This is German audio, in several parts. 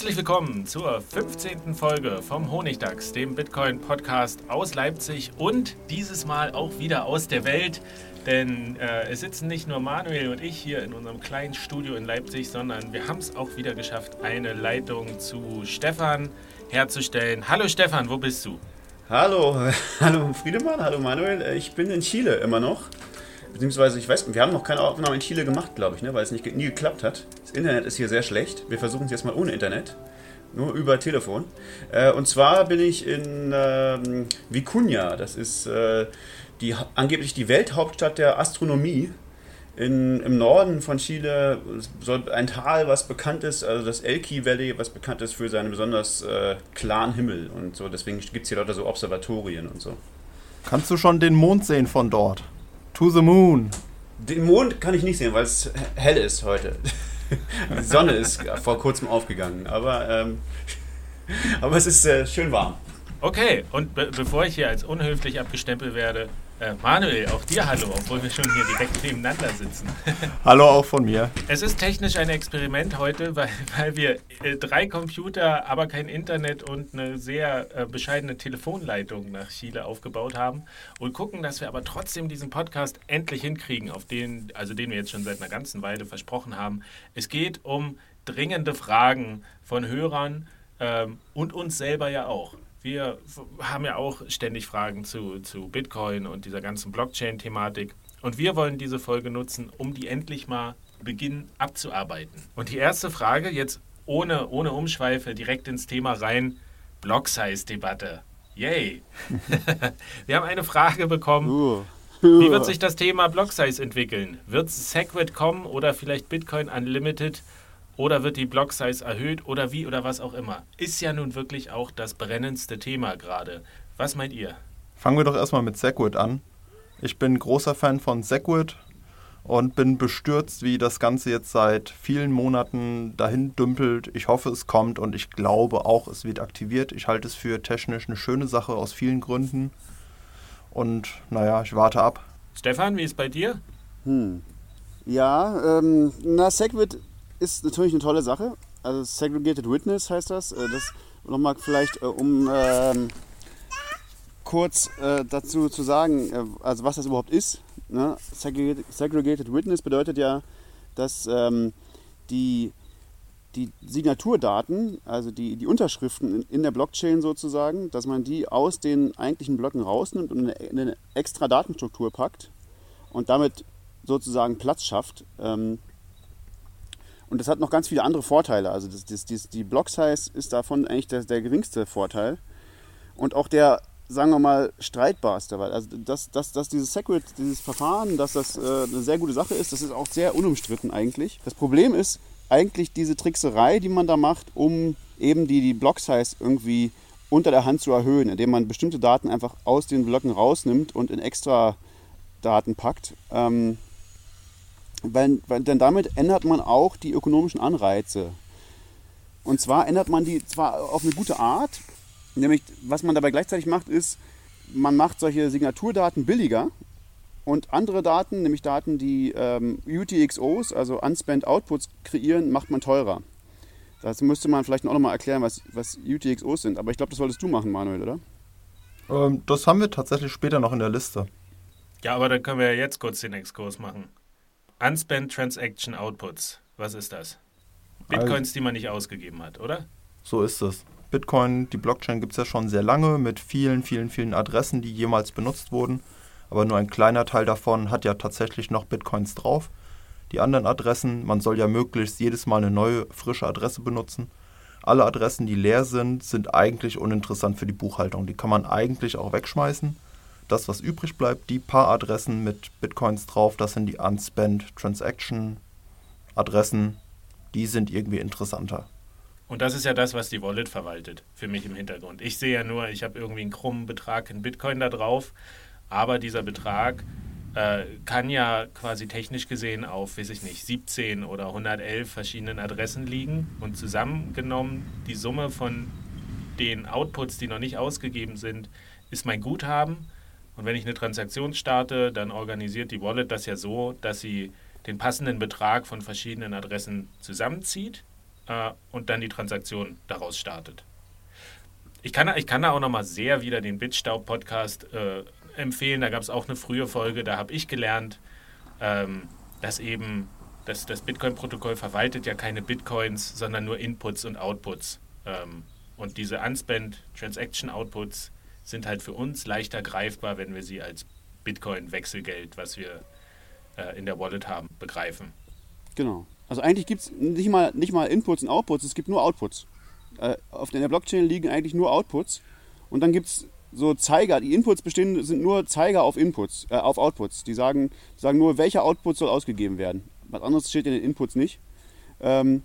Herzlich willkommen zur 15. Folge vom Honigdachs, dem Bitcoin-Podcast aus Leipzig und dieses Mal auch wieder aus der Welt. Denn äh, es sitzen nicht nur Manuel und ich hier in unserem kleinen Studio in Leipzig, sondern wir haben es auch wieder geschafft, eine Leitung zu Stefan herzustellen. Hallo Stefan, wo bist du? Hallo, hallo Friedemann, hallo Manuel. Ich bin in Chile immer noch. Beziehungsweise, ich weiß, wir haben noch keine Aufnahme in Chile gemacht, glaube ich, ne, weil es nicht, nie geklappt hat. Das Internet ist hier sehr schlecht. Wir versuchen es jetzt mal ohne Internet. Nur über Telefon. Äh, und zwar bin ich in äh, Vicuña. Das ist äh, die, angeblich die Welthauptstadt der Astronomie. In, Im Norden von Chile soll ein Tal, was bekannt ist, also das Elqui Valley, was bekannt ist für seinen besonders äh, klaren Himmel. Und so, deswegen gibt es hier lauter so Observatorien und so. Kannst du schon den Mond sehen von dort? To the moon. Den Mond kann ich nicht sehen, weil es hell ist heute. Die Sonne ist vor kurzem aufgegangen, aber, ähm, aber es ist äh, schön warm. Okay, und be bevor ich hier als unhöflich abgestempelt werde, Manuel, auch dir hallo, obwohl wir schon hier direkt nebeneinander sitzen. hallo auch von mir. Es ist technisch ein Experiment heute, weil, weil wir äh, drei Computer, aber kein Internet und eine sehr äh, bescheidene Telefonleitung nach Chile aufgebaut haben und gucken, dass wir aber trotzdem diesen Podcast endlich hinkriegen, auf den, also den wir jetzt schon seit einer ganzen Weile versprochen haben. Es geht um dringende Fragen von Hörern ähm, und uns selber ja auch. Wir haben ja auch ständig Fragen zu, zu Bitcoin und dieser ganzen Blockchain-Thematik. Und wir wollen diese Folge nutzen, um die endlich mal beginnen abzuarbeiten. Und die erste Frage, jetzt ohne, ohne Umschweife, direkt ins Thema rein: Block-Size-Debatte. Yay! wir haben eine Frage bekommen. Uh. Wie wird sich das Thema Block-Size entwickeln? Wird Segwit kommen oder vielleicht Bitcoin Unlimited? Oder wird die Block-Size erhöht oder wie oder was auch immer? Ist ja nun wirklich auch das brennendste Thema gerade. Was meint ihr? Fangen wir doch erstmal mit Segwit an. Ich bin großer Fan von Segwit und bin bestürzt, wie das Ganze jetzt seit vielen Monaten dahin dümpelt. Ich hoffe, es kommt und ich glaube auch, es wird aktiviert. Ich halte es für technisch eine schöne Sache aus vielen Gründen. Und naja, ich warte ab. Stefan, wie ist bei dir? Hm. Ja, ähm, na, Segwit ist natürlich eine tolle Sache. Also Segregated Witness heißt das. Äh, das nochmal vielleicht, äh, um ähm, kurz äh, dazu zu sagen, äh, also was das überhaupt ist. Ne? Segregated, Segregated, Witness bedeutet ja, dass ähm, die, die Signaturdaten, also die, die Unterschriften in, in, der Blockchain sozusagen, dass man die aus den eigentlichen Blöcken rausnimmt und in eine, in eine extra Datenstruktur packt und damit sozusagen Platz schafft. Ähm, und das hat noch ganz viele andere Vorteile. Also das, das, das, die Block-Size ist davon eigentlich der, der geringste Vorteil. Und auch der, sagen wir mal, streitbarste. Weil also dass, dass, dass dieses Secret, dieses Verfahren, dass das äh, eine sehr gute Sache ist, das ist auch sehr unumstritten eigentlich. Das Problem ist eigentlich diese Trickserei, die man da macht, um eben die, die Block-Size irgendwie unter der Hand zu erhöhen, indem man bestimmte Daten einfach aus den Blöcken rausnimmt und in extra Daten packt. Ähm, weil, weil, denn damit ändert man auch die ökonomischen Anreize. Und zwar ändert man die zwar auf eine gute Art, nämlich was man dabei gleichzeitig macht, ist, man macht solche Signaturdaten billiger und andere Daten, nämlich Daten, die ähm, UTXOs, also Unspent Outputs kreieren, macht man teurer. Dazu müsste man vielleicht noch mal erklären, was, was UTXOs sind. Aber ich glaube, das solltest du machen, Manuel, oder? Ähm, das haben wir tatsächlich später noch in der Liste. Ja, aber dann können wir ja jetzt kurz den Exkurs machen. Unspent Transaction Outputs. Was ist das? Bitcoins, die man nicht ausgegeben hat, oder? So ist es. Bitcoin, die Blockchain gibt es ja schon sehr lange mit vielen, vielen, vielen Adressen, die jemals benutzt wurden. Aber nur ein kleiner Teil davon hat ja tatsächlich noch Bitcoins drauf. Die anderen Adressen, man soll ja möglichst jedes Mal eine neue, frische Adresse benutzen. Alle Adressen, die leer sind, sind eigentlich uninteressant für die Buchhaltung. Die kann man eigentlich auch wegschmeißen. Das, was übrig bleibt, die paar Adressen mit Bitcoins drauf, das sind die Unspent Transaction Adressen. Die sind irgendwie interessanter. Und das ist ja das, was die Wallet verwaltet, für mich im Hintergrund. Ich sehe ja nur, ich habe irgendwie einen krummen Betrag in Bitcoin da drauf, aber dieser Betrag äh, kann ja quasi technisch gesehen auf, weiß ich nicht, 17 oder 111 verschiedenen Adressen liegen und zusammengenommen die Summe von den Outputs, die noch nicht ausgegeben sind, ist mein Guthaben. Und wenn ich eine Transaktion starte, dann organisiert die Wallet das ja so, dass sie den passenden Betrag von verschiedenen Adressen zusammenzieht äh, und dann die Transaktion daraus startet. Ich kann, ich kann da auch nochmal sehr wieder den Bitstaub-Podcast äh, empfehlen. Da gab es auch eine frühe Folge, da habe ich gelernt, ähm, dass eben das, das Bitcoin-Protokoll verwaltet ja keine Bitcoins, sondern nur Inputs und Outputs. Ähm, und diese Unspent Transaction Outputs sind halt für uns leichter greifbar, wenn wir sie als Bitcoin-Wechselgeld, was wir äh, in der Wallet haben, begreifen. Genau. Also eigentlich gibt es nicht mal, nicht mal Inputs und Outputs, es gibt nur Outputs. Äh, auf der Blockchain liegen eigentlich nur Outputs und dann gibt es so Zeiger, die Inputs bestehen, sind nur Zeiger auf Inputs, äh, auf Outputs. Die sagen, sagen nur, welcher Output soll ausgegeben werden. Was anderes steht in den Inputs nicht. Ähm,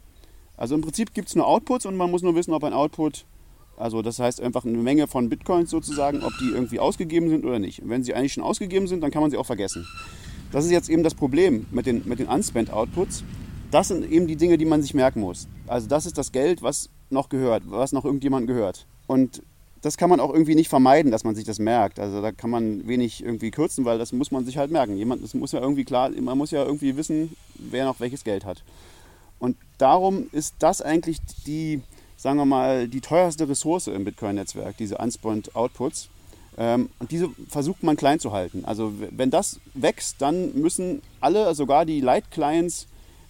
also im Prinzip gibt es nur Outputs und man muss nur wissen, ob ein Output, also das heißt einfach eine Menge von Bitcoins sozusagen, ob die irgendwie ausgegeben sind oder nicht. Wenn sie eigentlich schon ausgegeben sind, dann kann man sie auch vergessen. Das ist jetzt eben das Problem mit den, mit den Unspent Outputs das sind eben die Dinge, die man sich merken muss. Also das ist das Geld, was noch gehört, was noch irgendjemand gehört. Und das kann man auch irgendwie nicht vermeiden, dass man sich das merkt. Also da kann man wenig irgendwie kürzen, weil das muss man sich halt merken. Jemand, das muss ja irgendwie klar, man muss ja irgendwie wissen, wer noch welches Geld hat. Und darum ist das eigentlich die, sagen wir mal, die teuerste Ressource im Bitcoin-Netzwerk, diese Unspent Outputs. Ähm, und diese versucht man klein zu halten. Also wenn das wächst, dann müssen alle, sogar die Light-Clients,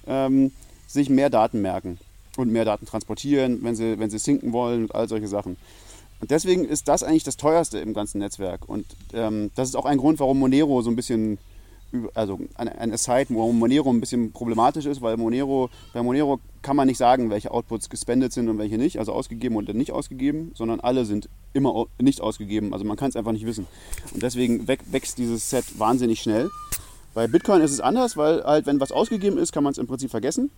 ähm, sich mehr Daten merken und mehr Daten transportieren, wenn sie, wenn sie sinken wollen und all solche Sachen. Und deswegen ist das eigentlich das teuerste im ganzen Netzwerk. Und ähm, das ist auch ein Grund, warum Monero so ein bisschen, also eine, eine Site, warum Monero ein bisschen problematisch ist, weil Monero, bei Monero kann man nicht sagen, welche Outputs gespendet sind und welche nicht, also ausgegeben oder nicht ausgegeben, sondern alle sind immer nicht ausgegeben. Also man kann es einfach nicht wissen. Und deswegen wächst dieses Set wahnsinnig schnell. Bei Bitcoin ist es anders, weil halt, wenn was ausgegeben ist, kann man es im Prinzip vergessen.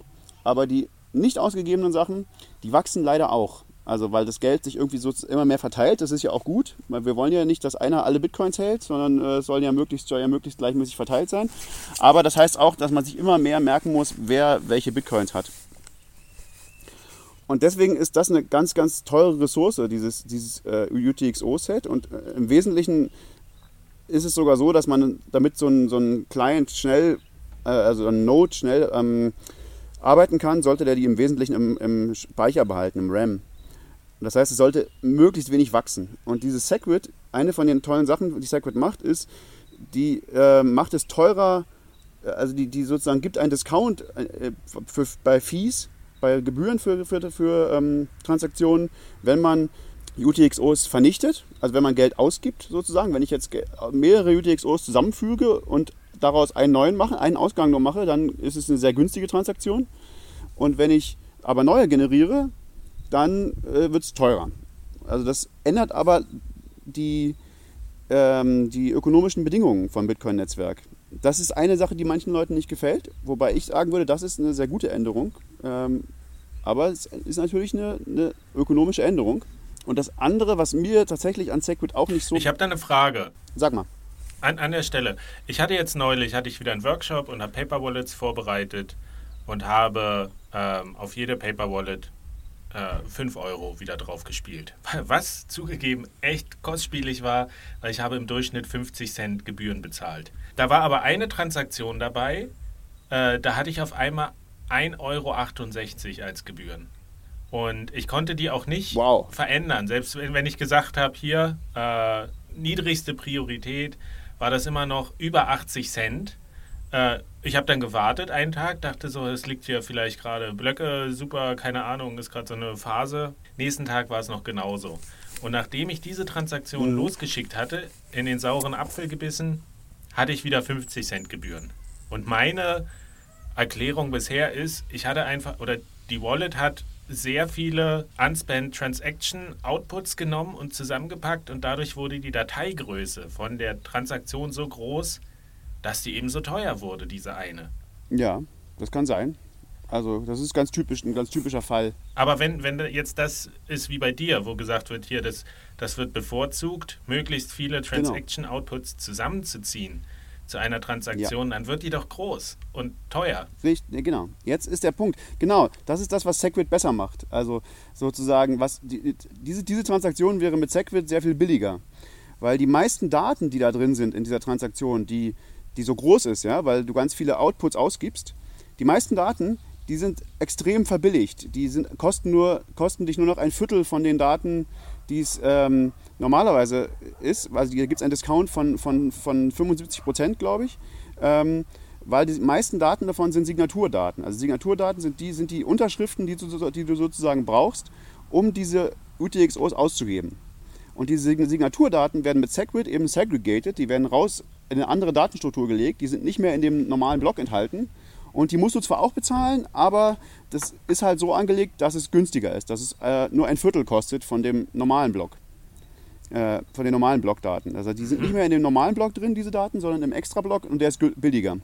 Aber die nicht ausgegebenen Sachen, die wachsen leider auch. Also weil das Geld sich irgendwie so immer mehr verteilt, das ist ja auch gut, weil wir wollen ja nicht, dass einer alle Bitcoins hält, sondern äh, es soll ja möglichst, soll ja möglichst gleichmäßig verteilt sein. Aber das heißt auch, dass man sich immer mehr merken muss, wer welche Bitcoins hat. Und deswegen ist das eine ganz, ganz teure Ressource, dieses, dieses äh, UTXO-Set. Und äh, im Wesentlichen ist es sogar so, dass man damit so ein, so ein Client schnell, äh, also ein Node schnell ähm, arbeiten kann, sollte der die im Wesentlichen im, im Speicher behalten, im RAM. Das heißt, es sollte möglichst wenig wachsen. Und dieses Segwit, eine von den tollen Sachen, die Segwit macht, ist, die äh, macht es teurer, äh, also die, die sozusagen gibt einen Discount äh, für, bei Fees, bei Gebühren für, für, für ähm, Transaktionen, wenn man UTXOs vernichtet, also wenn man Geld ausgibt sozusagen, wenn ich jetzt mehrere UTXOs zusammenfüge und daraus einen neuen mache, einen Ausgang noch mache, dann ist es eine sehr günstige Transaktion. Und wenn ich aber neue generiere, dann äh, wird es teurer. Also das ändert aber die, ähm, die ökonomischen Bedingungen vom Bitcoin-Netzwerk. Das ist eine Sache, die manchen Leuten nicht gefällt, wobei ich sagen würde, das ist eine sehr gute Änderung. Ähm, aber es ist natürlich eine, eine ökonomische Änderung. Und das andere, was mir tatsächlich an Segwit auch nicht so. Ich habe da eine Frage. Sag mal. An, an der Stelle. Ich hatte jetzt neulich hatte ich wieder einen Workshop und habe Paper Wallets vorbereitet und habe ähm, auf jede Paper Wallet äh, 5 Euro wieder drauf gespielt. Was zugegeben echt kostspielig war, weil ich habe im Durchschnitt 50 Cent Gebühren bezahlt. Da war aber eine Transaktion dabei, äh, da hatte ich auf einmal 1,68 Euro als Gebühren. Und ich konnte die auch nicht wow. verändern. Selbst wenn ich gesagt habe, hier äh, niedrigste Priorität, war das immer noch über 80 Cent. Äh, ich habe dann gewartet einen Tag, dachte so, es liegt hier vielleicht gerade Blöcke, super, keine Ahnung, ist gerade so eine Phase. Nächsten Tag war es noch genauso. Und nachdem ich diese Transaktion mhm. losgeschickt hatte, in den sauren Apfel gebissen, hatte ich wieder 50 Cent Gebühren. Und meine Erklärung bisher ist, ich hatte einfach, oder die Wallet hat sehr viele Unspent Transaction Outputs genommen und zusammengepackt und dadurch wurde die Dateigröße von der Transaktion so groß, dass die eben so teuer wurde, diese eine. Ja, das kann sein. Also das ist ganz typisch, ein ganz typischer Fall. Aber wenn, wenn jetzt das ist wie bei dir, wo gesagt wird, hier, das, das wird bevorzugt, möglichst viele genau. Transaction-Outputs genau. zusammenzuziehen zu einer Transaktion, ja. dann wird die doch groß und teuer. Richtig, genau. Jetzt ist der Punkt. Genau, das ist das, was Segwit besser macht. Also sozusagen, was die, diese, diese Transaktion wäre mit Segwit sehr viel billiger. Weil die meisten Daten, die da drin sind in dieser Transaktion, die, die so groß ist, ja, weil du ganz viele Outputs ausgibst, die meisten Daten, die sind extrem verbilligt. Die sind, kosten, nur, kosten dich nur noch ein Viertel von den Daten, die es ähm, normalerweise ist. Also hier gibt es einen Discount von, von, von 75 Prozent, glaube ich. Ähm, weil die meisten Daten davon sind Signaturdaten. Also Signaturdaten sind die, sind die Unterschriften, die du, die du sozusagen brauchst, um diese UTXOs auszugeben. Und diese Signaturdaten werden mit Segwit eben segregated, die werden raus in eine andere Datenstruktur gelegt, die sind nicht mehr in dem normalen Block enthalten, und die musst du zwar auch bezahlen, aber das ist halt so angelegt, dass es günstiger ist, dass es äh, nur ein Viertel kostet von dem normalen Block. Äh, von den normalen Blockdaten. Also die sind nicht mehr in dem normalen Block drin, diese Daten, sondern im Extra-Block und der ist billiger.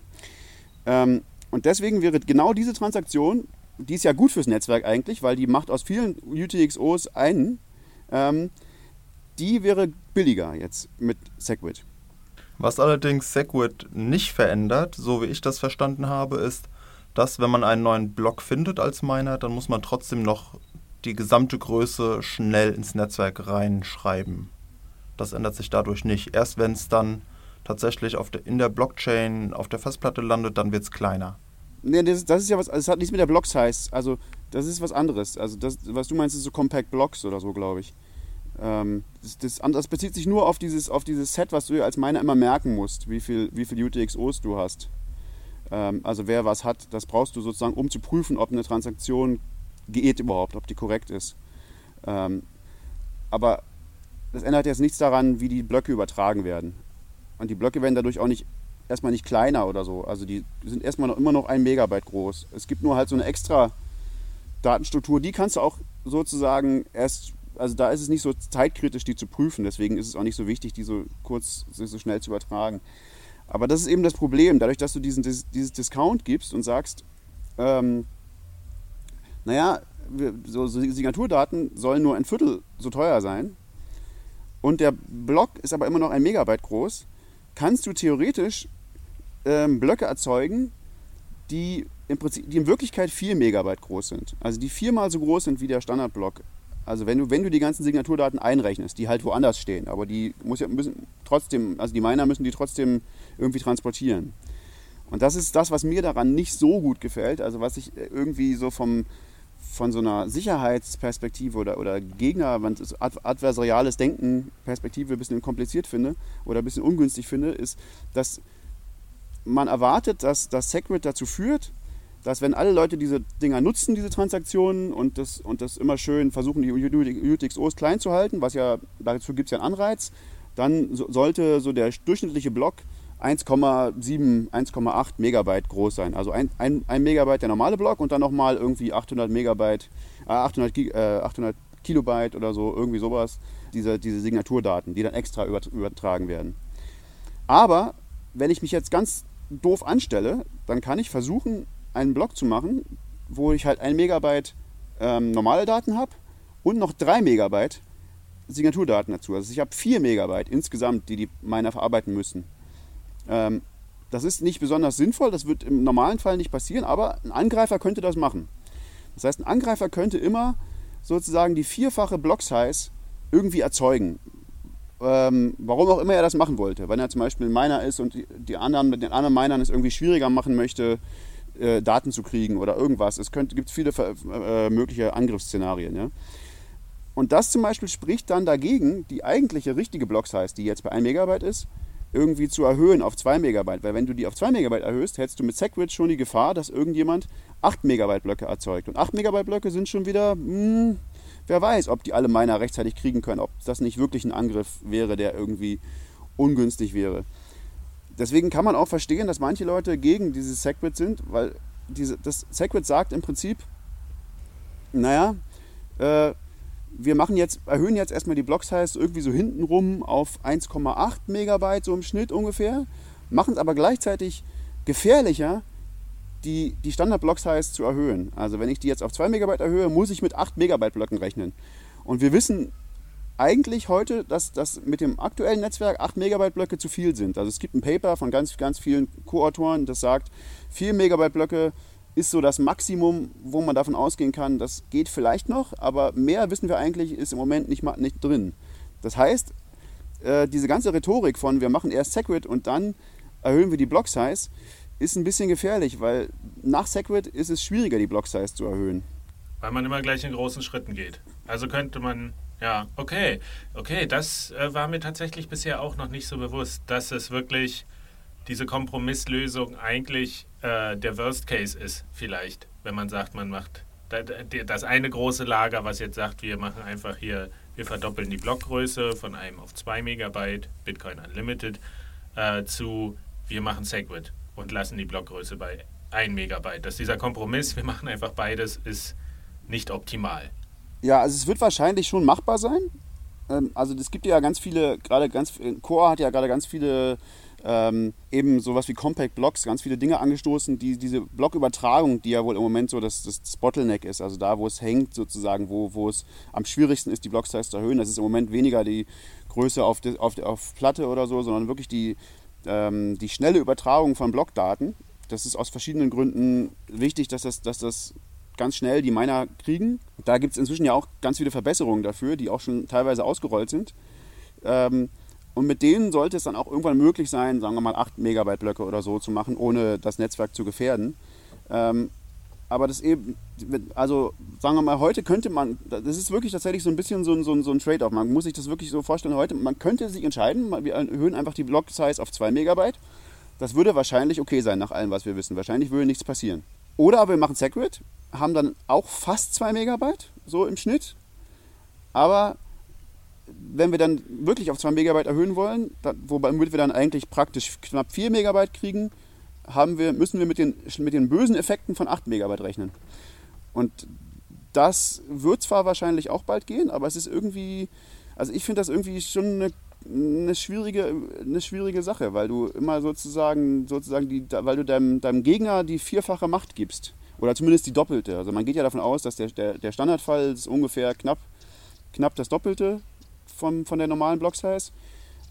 Ähm, und deswegen wäre genau diese Transaktion, die ist ja gut fürs Netzwerk eigentlich, weil die macht aus vielen UTXOs einen, ähm, die wäre billiger jetzt mit Segwit. Was allerdings Segwit nicht verändert, so wie ich das verstanden habe, ist, dass wenn man einen neuen Block findet als Miner, dann muss man trotzdem noch die gesamte Größe schnell ins Netzwerk reinschreiben. Das ändert sich dadurch nicht. Erst wenn es dann tatsächlich auf der, in der Blockchain auf der Festplatte landet, dann wird es kleiner. Nee, das, das, ist ja was, also es hat nichts mit der Block-Size, also das ist was anderes. Also das, was du meinst, ist so Compact Blocks oder so, glaube ich. Ähm, das, das, das, bezieht sich nur auf dieses, auf dieses Set, was du als Miner immer merken musst, wie viel, wie viel UTXOs du hast. Ähm, also wer was hat, das brauchst du sozusagen, um zu prüfen, ob eine Transaktion geht überhaupt, ob die korrekt ist. Ähm, aber das ändert jetzt nichts daran, wie die Blöcke übertragen werden. Und die Blöcke werden dadurch auch nicht erstmal nicht kleiner oder so. Also die sind erstmal noch, immer noch ein Megabyte groß. Es gibt nur halt so eine extra Datenstruktur, die kannst du auch sozusagen erst also da ist es nicht so zeitkritisch, die zu prüfen. Deswegen ist es auch nicht so wichtig, die so kurz, so schnell zu übertragen. Aber das ist eben das Problem. Dadurch, dass du diesen, dieses Discount gibst und sagst, ähm, naja, so, so Signaturdaten sollen nur ein Viertel so teuer sein und der Block ist aber immer noch ein Megabyte groß, kannst du theoretisch ähm, Blöcke erzeugen, die im, Prinzip, die in Wirklichkeit 4 Megabyte groß sind. Also die viermal so groß sind wie der Standardblock also wenn du, wenn du die ganzen Signaturdaten einrechnest, die halt woanders stehen, aber die muss ja, müssen trotzdem, also die Miner müssen die trotzdem irgendwie transportieren. Und das ist das, was mir daran nicht so gut gefällt, also was ich irgendwie so vom, von so einer Sicherheitsperspektive oder, oder Gegner, adversariales Denken Perspektive ein bisschen kompliziert finde oder ein bisschen ungünstig finde, ist, dass man erwartet, dass das Segwit dazu führt, dass wenn alle Leute diese Dinger nutzen, diese Transaktionen und das, und das immer schön versuchen, die UTXOs klein zu halten, was ja, dazu gibt es ja einen Anreiz, dann so, sollte so der durchschnittliche Block 1,7, 1,8 Megabyte groß sein. Also ein, ein, ein, Megabyte der normale Block und dann nochmal irgendwie 800 Megabyte, äh, 800, äh, 800 Kilobyte oder so, irgendwie sowas, diese, diese Signaturdaten, die dann extra übertragen werden. Aber wenn ich mich jetzt ganz doof anstelle, dann kann ich versuchen, einen Block zu machen, wo ich halt ein Megabyte ähm, normale Daten habe und noch drei Megabyte Signaturdaten dazu. Also ich habe vier Megabyte insgesamt, die die Miner verarbeiten müssen. Ähm, das ist nicht besonders sinnvoll, das wird im normalen Fall nicht passieren, aber ein Angreifer könnte das machen. Das heißt, ein Angreifer könnte immer sozusagen die vierfache Block-Size irgendwie erzeugen. Ähm, warum auch immer er das machen wollte. Wenn er zum Beispiel ein Miner ist und die, anderen mit den anderen Minern es irgendwie schwieriger machen möchte, äh, Daten zu kriegen oder irgendwas. Es gibt viele äh, mögliche Angriffsszenarien. Ja? Und das zum Beispiel spricht dann dagegen, die eigentliche richtige Block-Size, die jetzt bei 1 Megabyte ist, irgendwie zu erhöhen auf 2 Megabyte. Weil wenn du die auf 2 Megabyte erhöhst, hättest du mit SegWit schon die Gefahr, dass irgendjemand 8 Megabyte Blöcke erzeugt. Und 8 Megabyte Blöcke sind schon wieder, mh, hm, wer weiß, ob die alle Miner rechtzeitig kriegen können, ob das nicht wirklich ein Angriff wäre, der irgendwie ungünstig wäre. Deswegen kann man auch verstehen, dass manche Leute gegen dieses SegWit sind, weil diese, das SegWit sagt im Prinzip, naja, äh, wir machen jetzt, erhöhen jetzt erstmal die Block-Size irgendwie so hintenrum auf 1,8 Megabyte, so im Schnitt ungefähr, machen es aber gleichzeitig gefährlicher, die, die Standard-Block-Size zu erhöhen. Also wenn ich die jetzt auf 2 Megabyte erhöhe, muss ich mit 8 Megabyte Blöcken rechnen. Und wir wissen eigentlich heute, dass, dass mit dem aktuellen Netzwerk 8 Megabyte Blöcke zu viel sind. Also es gibt ein Paper von ganz, ganz vielen Co-Autoren, das sagt, 4 Megabyte Blöcke ist so das Maximum, wo man davon ausgehen kann, das geht vielleicht noch, aber mehr wissen wir eigentlich, ist im Moment nicht, nicht drin. Das heißt, äh, diese ganze Rhetorik von wir machen erst Segwit und dann erhöhen wir die Block Size, ist ein bisschen gefährlich, weil nach Segwit ist es schwieriger, die Block Size zu erhöhen. Weil man immer gleich in großen Schritten geht. Also könnte man, ja, okay, okay, das äh, war mir tatsächlich bisher auch noch nicht so bewusst, dass es wirklich diese Kompromisslösung eigentlich äh, der Worst Case ist, vielleicht, wenn man sagt, man macht das eine große Lager, was jetzt sagt, wir machen einfach hier, wir verdoppeln die Blockgröße von einem auf 2 Megabyte, Bitcoin Unlimited, äh, zu wir machen Segwit und lassen die Blockgröße bei 1 Megabyte. Dass dieser Kompromiss, wir machen einfach beides, ist nicht optimal. Ja, also es wird wahrscheinlich schon machbar sein. Ähm, also es gibt ja ganz viele, gerade ganz, Core hat ja gerade ganz viele ähm, eben sowas wie Compact Blocks, ganz viele Dinge angestoßen, die diese Blockübertragung, die ja wohl im Moment so das, das Bottleneck ist, also da, wo es hängt sozusagen, wo, wo es am schwierigsten ist, die Block-Size zu erhöhen. Das ist im Moment weniger die Größe auf, die, auf, auf Platte oder so, sondern wirklich die, ähm, die schnelle Übertragung von Blockdaten. Das ist aus verschiedenen Gründen wichtig, dass das, dass das ganz schnell die Miner kriegen. Da gibt es inzwischen ja auch ganz viele Verbesserungen dafür, die auch schon teilweise ausgerollt sind. Ähm, und mit denen sollte es dann auch irgendwann möglich sein, sagen wir mal 8 Megabyte Blöcke oder so zu machen, ohne das Netzwerk zu gefährden. Ähm, aber das eben, also sagen wir mal, heute könnte man, das ist wirklich tatsächlich so ein bisschen so ein, so ein, so ein Trade-off. Man muss sich das wirklich so vorstellen, heute, man könnte sich entscheiden, wir erhöhen einfach die Block-Size auf 2 Megabyte. Das würde wahrscheinlich okay sein, nach allem, was wir wissen. Wahrscheinlich würde nichts passieren. Oder aber wir machen Segwit, haben dann auch fast 2 Megabyte, so im Schnitt. Aber wenn wir dann wirklich auf 2 Megabyte erhöhen wollen, womit wir dann eigentlich praktisch knapp 4 Megabyte kriegen, haben wir, müssen wir mit den, mit den bösen Effekten von 8 Megabyte rechnen. Und das wird zwar wahrscheinlich auch bald gehen, aber es ist irgendwie, also ich finde das irgendwie schon eine, eine, schwierige, eine schwierige Sache, weil du immer sozusagen, sozusagen die, weil du deinem, deinem Gegner die vierfache Macht gibst. Oder zumindest die doppelte. Also man geht ja davon aus, dass der, der, der Standardfall ist ungefähr knapp, knapp das Doppelte von, von der normalen Block-Size.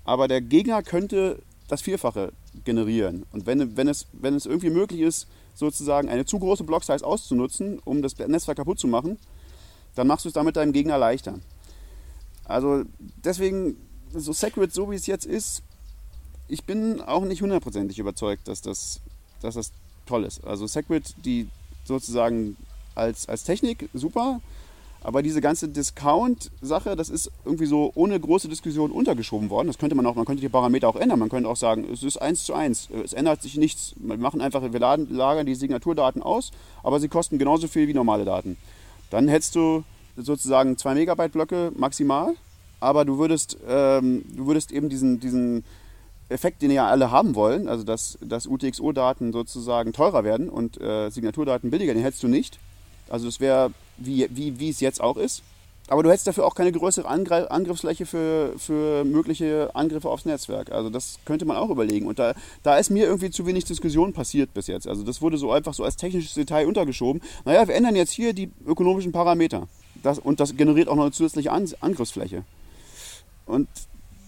Aber der Gegner könnte das Vierfache generieren. Und wenn, wenn, es, wenn es irgendwie möglich ist, sozusagen eine zu große Block-Size auszunutzen, um das Netzwerk kaputt zu machen, dann machst du es damit deinem Gegner leichter. Also deswegen, so Segwit, so wie es jetzt ist, ich bin auch nicht hundertprozentig überzeugt, dass das, dass das toll ist. Also Segwit, die sozusagen als, als Technik super, aber diese ganze Discount-Sache, das ist irgendwie so ohne große Diskussion untergeschoben worden. Das könnte man auch, man könnte die Parameter auch ändern. Man könnte auch sagen, es ist eins zu eins. Es ändert sich nichts. Wir machen einfach, wir laden, lagern die Signaturdaten aus, aber sie kosten genauso viel wie normale Daten. Dann hättest du sozusagen 2 Megabyte Blöcke maximal, aber du würdest, ähm, du würdest eben diesen, diesen Effekt, den ja alle haben wollen, also dass, dass UTXO-Daten sozusagen teurer werden und äh, Signaturdaten billiger, den hättest du nicht. Also das wäre wie, wie, wie es jetzt auch ist. Aber du hättest dafür auch keine größere Angriffsfläche für, für mögliche Angriffe aufs Netzwerk. Also das könnte man auch überlegen. Und da, da ist mir irgendwie zu wenig Diskussion passiert bis jetzt. Also das wurde so einfach so als technisches Detail untergeschoben. Naja, wir ändern jetzt hier die ökonomischen Parameter. Das, und das generiert auch noch eine zusätzliche Angriffsfläche. Und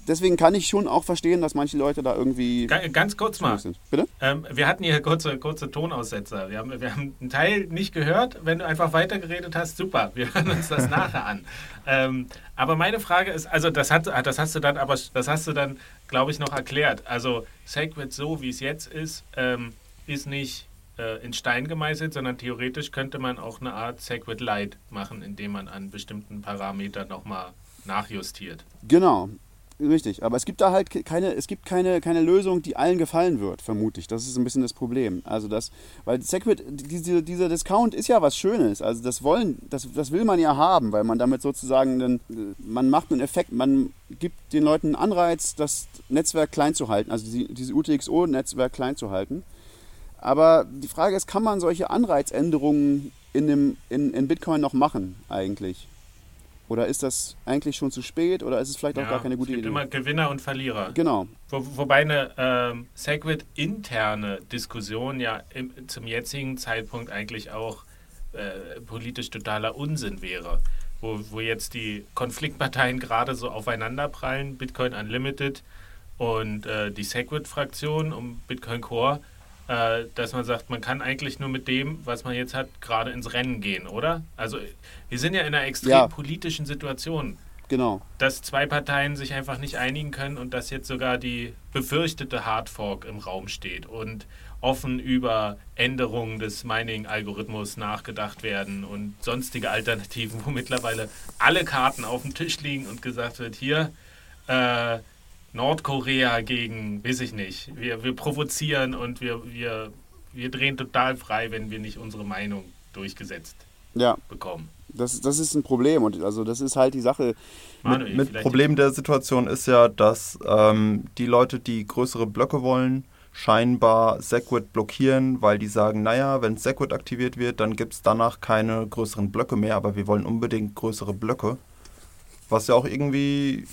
deswegen kann ich schon auch verstehen, dass manche Leute da irgendwie. Ganz kurz mal. Bitte? Ähm, wir hatten hier kurze, kurze Tonaussetzer. Wir haben, wir haben einen Teil nicht gehört. Wenn du einfach weitergeredet hast, super. Wir hören uns das nachher an. Ähm, aber meine Frage ist, also das, hat, das hast du dann, aber das hast du dann, glaube ich, noch erklärt. Also Segwit so, wie es jetzt ist, ähm, ist nicht äh, in Stein gemeißelt, sondern theoretisch könnte man auch eine Art Segwit Light machen, indem man an bestimmten Parametern nochmal nachjustiert. Genau. Richtig, aber es gibt da halt keine, es gibt keine, keine Lösung, die allen gefallen wird, vermute ich. Das ist ein bisschen das Problem. Also das, weil Segwit, diese, dieser Discount ist ja was Schönes. Also das wollen, das, das will man ja haben, weil man damit sozusagen, einen, man macht einen Effekt, man gibt den Leuten einen Anreiz, das Netzwerk klein zu halten, also diese UTXO-Netzwerk klein zu halten. Aber die Frage ist, kann man solche Anreizänderungen in, dem, in, in Bitcoin noch machen eigentlich? Oder ist das eigentlich schon zu spät oder ist es vielleicht ja, auch gar keine gute es gibt Idee? immer Gewinner und Verlierer. Genau. Wo, wobei eine ähm, Segwit-interne Diskussion ja im, zum jetzigen Zeitpunkt eigentlich auch äh, politisch totaler Unsinn wäre. Wo, wo jetzt die Konfliktparteien gerade so aufeinanderprallen, Bitcoin Unlimited und äh, die Segwit-Fraktion um Bitcoin Core äh, dass man sagt, man kann eigentlich nur mit dem, was man jetzt hat, gerade ins Rennen gehen, oder? Also wir sind ja in einer extrem Ja. politischen Situation, Genau. dass zwei Parteien sich einfach nicht einigen können und dass jetzt sogar die befürchtete Hardfork im Raum steht und offen über Änderungen des Mining-Algorithmus nachgedacht werden und sonstige Alternativen, wo mittlerweile alle Karten auf dem Tisch liegen und gesagt wird, hier äh, Nordkorea gegen, weiß ich nicht, wir, wir provozieren und wir, wir, wir drehen total frei, wenn wir nicht unsere Meinung durchgesetzt Ja, bekommen. das, das ist ein Problem und also das ist halt die Sache. Manuel, Mit Problem der Situation ist ja, dass ähm, die Leute, die größere Blöcke wollen, scheinbar Segwit blockieren, weil die sagen, naja, wenn Segwit aktiviert wird, dann gibt es danach keine größeren Blöcke mehr, aber wir wollen unbedingt größere Blöcke. Was ja auch irgendwie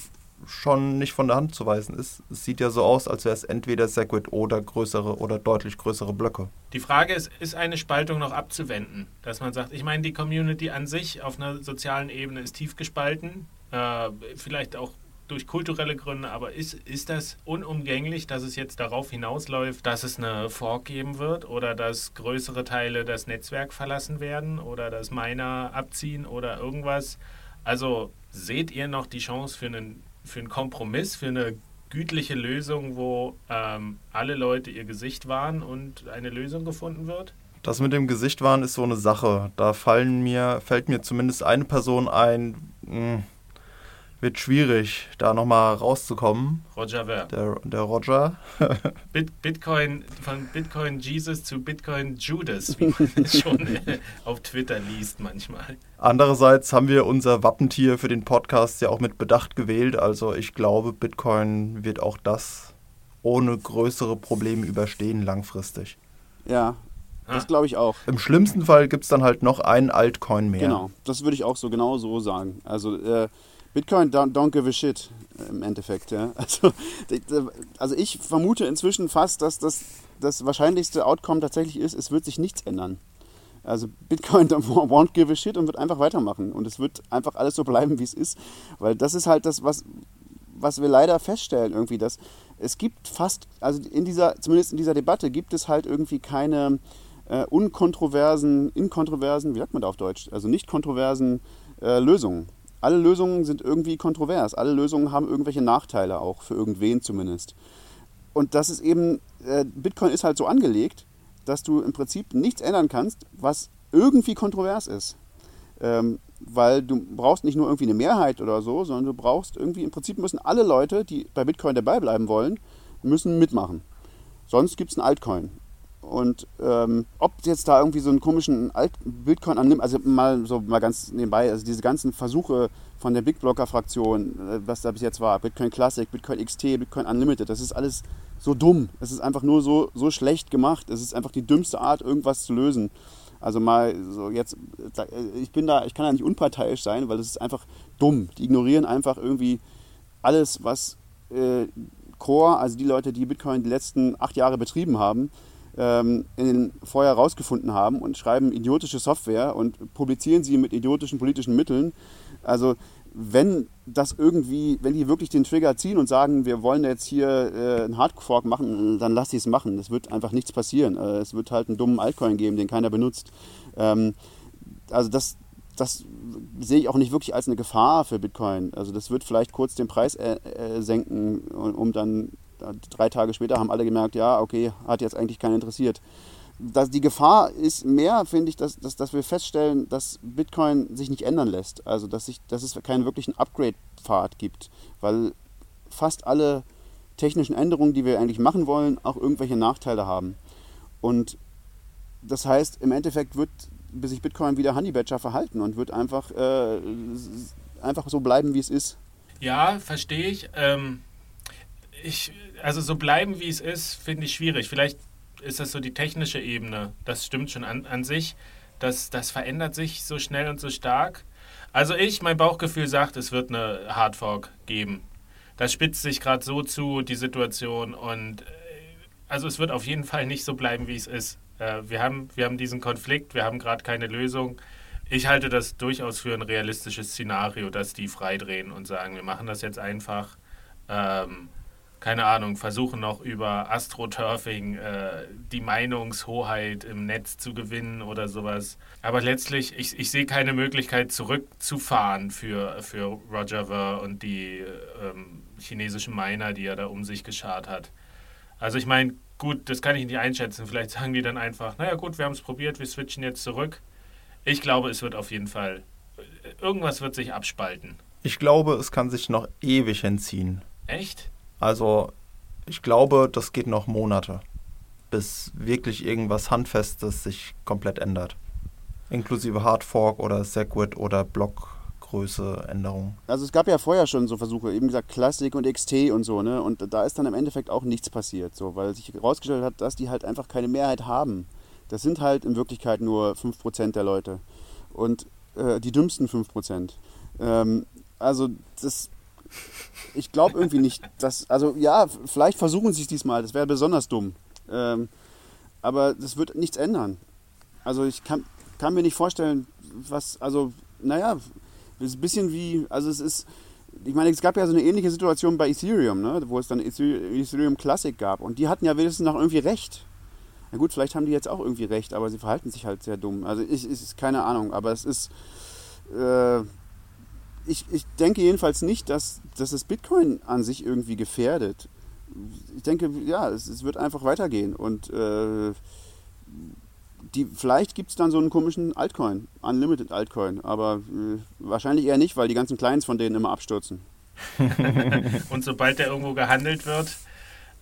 schon nicht von der Hand zu weisen ist. Es sieht ja so aus, als wäre es entweder Segwit oder größere oder deutlich größere Blöcke. Die Frage ist, ist eine Spaltung noch abzuwenden? Dass man sagt, ich meine, die Community an sich auf einer sozialen Ebene ist tief gespalten, äh, vielleicht auch durch kulturelle Gründe, aber ist, ist das unumgänglich, dass es jetzt darauf hinausläuft, dass es eine Fork geben wird oder dass größere Teile das Netzwerk verlassen werden oder dass Miner abziehen oder irgendwas? Also seht ihr noch die Chance für einen, für einen Kompromiss, für eine gütliche Lösung, wo ähm, alle Leute ihr Gesicht wahren und eine Lösung gefunden wird? Das mit dem Gesicht wahren ist so eine Sache. Da fallen mir, fällt mir zumindest eine Person ein, mh, wird schwierig, da nochmal rauszukommen. Roger Ver. Der, der Roger. Bit Bitcoin, von Bitcoin Jesus zu Bitcoin Judas, wie man es schon auf Twitter liest manchmal. Andererseits haben wir unser Wappentier für den Podcast ja auch mit Bedacht gewählt. Also ich glaube, Bitcoin wird auch das ohne größere Probleme überstehen langfristig. Ja, das glaube ich auch. Im schlimmsten Fall gibt es dann halt noch einen Altcoin mehr. Genau, das würde ich auch so genau so sagen. Also äh, Bitcoin don't, don't give a shit im Endeffekt. Ja. Also, also ich vermute inzwischen fast, dass das das wahrscheinlichste Outcome tatsächlich ist, es wird sich nichts ändern. Also Bitcoin won't give a shit und wird einfach weitermachen. Und es wird einfach alles so bleiben, wie es ist. Weil das ist halt das, was, was wir leider feststellen irgendwie, dass es gibt fast, also in dieser, zumindest in dieser Debatte gibt es halt irgendwie keine äh, unkontroversen, inkontroversen, wie sagt man da auf Deutsch? Also nicht kontroversen äh, Lösungen. Alle Lösungen sind irgendwie kontrovers. Alle Lösungen haben irgendwelche Nachteile auch, für irgendwen zumindest. Und das ist eben, äh, Bitcoin ist halt so angelegt, dass du im Prinzip nichts ändern kannst, was irgendwie kontrovers ist. Ähm, weil du brauchst nicht nur irgendwie eine Mehrheit oder so, sondern du brauchst irgendwie, im Prinzip müssen alle Leute, die bei Bitcoin dabei bleiben wollen, müssen mitmachen. Sonst gibt es einen Altcoin. Und ähm, ob jetzt da irgendwie so einen komischen Alt Bitcoin annimmt, also mal so mal ganz nebenbei, also diese ganzen Versuche von der Big Blocker Fraktion, äh, was da bis jetzt war, Bitcoin Classic, Bitcoin XT, Bitcoin Unlimited, das ist alles so dumm. Es ist einfach nur so, so schlecht gemacht. Es ist einfach die dümmste Art, irgendwas zu lösen. Also mal so jetzt, äh, ich bin da, ich kann da nicht unparteiisch sein, weil es ist einfach dumm. Die ignorieren einfach irgendwie alles, was äh, Core, also die Leute, die Bitcoin die letzten acht Jahre betrieben haben, ähm, in vorher rausgefunden haben und schreiben idiotische Software und publizieren sie mit idiotischen politischen Mitteln. Also wenn das irgendwie, wenn die wirklich den Trigger ziehen und sagen, wir wollen jetzt hier äh, einen Hardfork machen, dann lass sie es machen. Es wird einfach nichts passieren. Äh, es wird halt einen dummen Altcoin geben, den keiner benutzt. Ähm, also das, das sehe ich auch nicht wirklich als eine Gefahr für Bitcoin. Also das wird vielleicht kurz den Preis äh, äh, senken, um, dann drei Tage später haben alle gemerkt, ja, okay, hat jetzt eigentlich keinen interessiert. Das, die Gefahr ist mehr, finde ich, dass, dass, dass wir feststellen, dass Bitcoin sich nicht ändern lässt. Also dass, sich, dass es keinen wirklichen Upgrade-Pfad gibt. Weil fast alle technischen Änderungen, die wir eigentlich machen wollen, auch irgendwelche Nachteile haben. Und das heißt, im Endeffekt wird sich Bitcoin wieder Honey Badger verhalten und wird einfach, äh, einfach so bleiben, wie es ist. Ja, verstehe ich. Ähm, ich. Also so bleiben, wie es ist, finde ich schwierig. Vielleicht ist das so die technische Ebene. Das stimmt schon an, an sich. Das, das verändert sich so schnell und so stark. Also ich, mein Bauchgefühl sagt, es wird eine Hardfork geben. Das spitzt sich gerade so zu, die Situation. Und äh, also es wird auf jeden Fall nicht so bleiben, wie es ist. Äh, wir, haben, wir haben diesen Konflikt, wir haben gerade keine Lösung. Ich halte das durchaus für ein realistisches Szenario, dass die freidrehen und sagen, wir machen das jetzt einfach. Ähm, keine Ahnung, versuchen noch über AstroTurfing äh, die Meinungshoheit im Netz zu gewinnen oder sowas. Aber letztlich, ich, ich sehe keine Möglichkeit zurückzufahren für, für Roger Ver und die ähm, chinesischen Miner, die er da um sich geschart hat. Also ich meine, gut, das kann ich nicht einschätzen. Vielleicht sagen die dann einfach, naja gut, wir haben es probiert, wir switchen jetzt zurück. Ich glaube, es wird auf jeden Fall, irgendwas wird sich abspalten. Ich glaube, es kann sich noch ewig hinziehen. Echt? Also ich glaube, das geht noch Monate, bis wirklich irgendwas Handfestes sich komplett ändert. Inklusive Hardfork oder Segwit oder Blockgröße Änderungen. Also es gab ja vorher schon so Versuche, eben gesagt Classic und XT und so, ne? Und da ist dann im Endeffekt auch nichts passiert, so, weil sich herausgestellt hat, dass die halt einfach keine Mehrheit haben. Das sind halt in Wirklichkeit nur 5% der Leute. Und äh, die dümmsten 5%. Ähm, also das ich glaube irgendwie nicht, dass, also ja, vielleicht versuchen sie es diesmal, das wäre besonders dumm. Ähm, aber das wird nichts ändern. Also ich kann, kann mir nicht vorstellen, was, also, naja, es ist ein bisschen wie, also es ist, ich meine, es gab ja so eine ähnliche Situation bei Ethereum, ne, wo es dann Ethereum Classic gab und die hatten ja wenigstens noch irgendwie recht. Na gut, vielleicht haben die jetzt auch irgendwie recht, aber sie verhalten sich halt sehr dumm. Also ich, ich keine Ahnung, aber es ist, äh, ich, ich denke jedenfalls nicht, dass, dass das Bitcoin an sich irgendwie gefährdet. Ich denke, ja, es, es wird einfach weitergehen. Und äh, die, vielleicht gibt es dann so einen komischen Altcoin, Unlimited Altcoin, aber äh, wahrscheinlich eher nicht, weil die ganzen Clients von denen immer abstürzen. Und sobald der irgendwo gehandelt wird,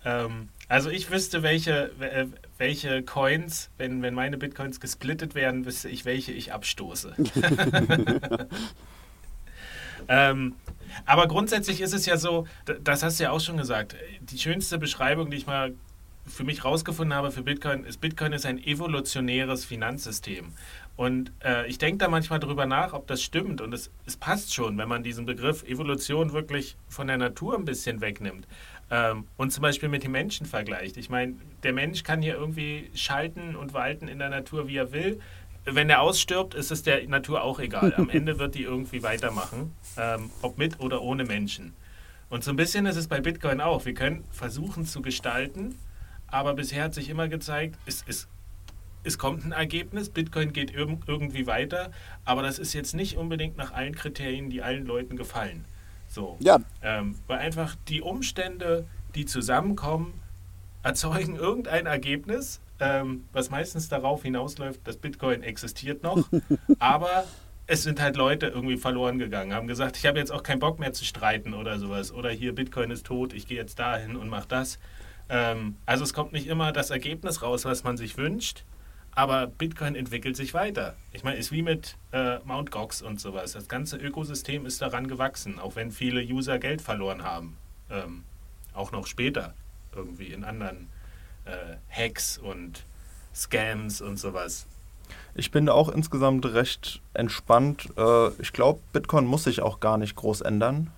ähm, also ich wüsste, welche, äh, welche Coins, wenn, wenn meine Bitcoins gesplittet werden, wüsste ich, welche ich abstoße. Ähm, aber grundsätzlich ist es ja so, das hast du ja auch schon gesagt, die schönste Beschreibung, die ich mal für mich rausgefunden habe für Bitcoin, ist, Bitcoin ist ein evolutionäres Finanzsystem. Und äh, ich denke da manchmal drüber nach, ob das stimmt. Und es, es passt schon, wenn man diesen Begriff Evolution wirklich von der Natur ein bisschen wegnimmt. Ähm, und zum Beispiel mit dem Menschen vergleicht. Ich meine, der Mensch kann hier irgendwie schalten und walten in der Natur, wie er will wenn er ausstirbt, ist es der Natur auch egal. Am Ende wird die irgendwie weitermachen, ähm, ob mit oder ohne Menschen. Und so ein bisschen ist es bei Bitcoin auch. Wir können versuchen zu gestalten, aber bisher hat sich immer gezeigt, es, es, es kommt ein Ergebnis, Bitcoin geht irg irgendwie weiter, aber das ist jetzt nicht unbedingt nach allen Kriterien, die allen Leuten gefallen. So. Ja. Ähm, weil einfach die Umstände, die zusammenkommen, erzeugen irgendein Ergebnis, ähm, was meistens darauf hinausläuft, dass Bitcoin existiert noch, aber es sind halt Leute irgendwie verloren gegangen, haben gesagt, ich habe jetzt auch keinen Bock mehr zu streiten oder sowas. Oder hier, Bitcoin ist tot, ich gehe jetzt dahin und mache das. Ähm, also es kommt nicht immer das Ergebnis raus, was man sich wünscht, aber Bitcoin entwickelt sich weiter. Ich meine, ist wie mit äh, Mt. Gox und sowas. Das ganze Ökosystem ist daran gewachsen, auch wenn viele User Geld verloren haben. Ähm, auch noch später irgendwie in anderen äh, Hacks und Scams und sowas. Ich bin auch insgesamt recht entspannt. Äh, ich glaube, Bitcoin muss sich auch gar nicht groß ändern.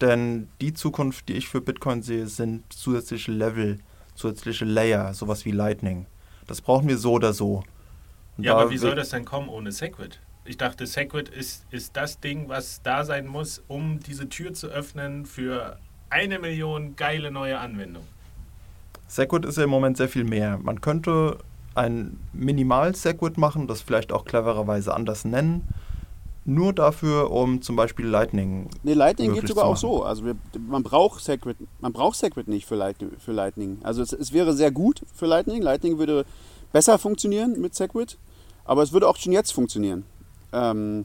Denn die Zukunft, die ich für Bitcoin sehe, sind zusätzliche Level, zusätzliche Layer, sowas wie Lightning. Das brauchen wir so oder so. Und ja, aber wie soll das denn kommen ohne Segwit? Ich dachte, Segwit ist, ist das Ding, was da sein muss, um diese Tür zu öffnen für eine Million geile neue Anwendungen. Segwit ist ja im Moment sehr viel mehr. Man könnte ein Minimal-Segwit machen, das vielleicht auch clevererweise anders nennen. Nur dafür, um zum Beispiel Lightning. Nee, Lightning geht sogar auch so. Also wir, man braucht Segwit, man braucht Segwit nicht für, Light, für Lightning. Also es, es, wäre sehr gut für Lightning. Lightning würde besser funktionieren mit Segwit, aber es würde auch schon jetzt funktionieren. Ähm,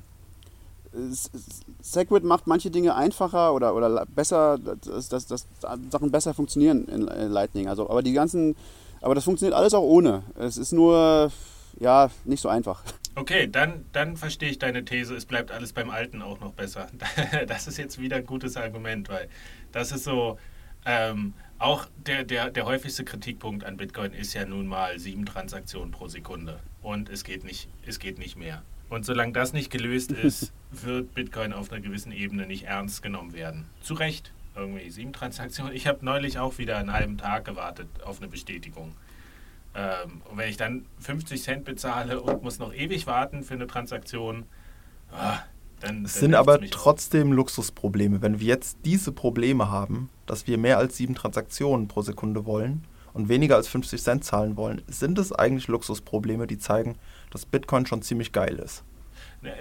Segwit macht manche Dinge einfacher oder, oder besser, dass, dass, dass Sachen besser funktionieren in Lightning. Also, aber die ganzen, aber das funktioniert alles auch ohne. Es ist nur, ja, nicht so einfach. Okay, dann, dann verstehe ich deine These, es bleibt alles beim Alten auch noch besser. Das ist jetzt wieder ein gutes Argument, weil das ist so, ähm, auch der, der, der häufigste Kritikpunkt an Bitcoin ist ja nun mal sieben Transaktionen pro Sekunde. Und es geht nicht, es geht nicht mehr. Und solange das nicht gelöst ist, wird Bitcoin auf einer gewissen Ebene nicht ernst genommen werden. Zu Recht, irgendwie sieben Transaktionen. Ich habe neulich auch wieder einen halben Tag gewartet auf eine Bestätigung. Ähm, und wenn ich dann 50 Cent bezahle und muss noch ewig warten für eine Transaktion, ah, dann. Es sind aber trotzdem Luxusprobleme. Wenn wir jetzt diese Probleme haben, dass wir mehr als sieben Transaktionen pro Sekunde wollen und weniger als 50 Cent zahlen wollen, sind es eigentlich Luxusprobleme, die zeigen, dass Bitcoin schon ziemlich geil ist.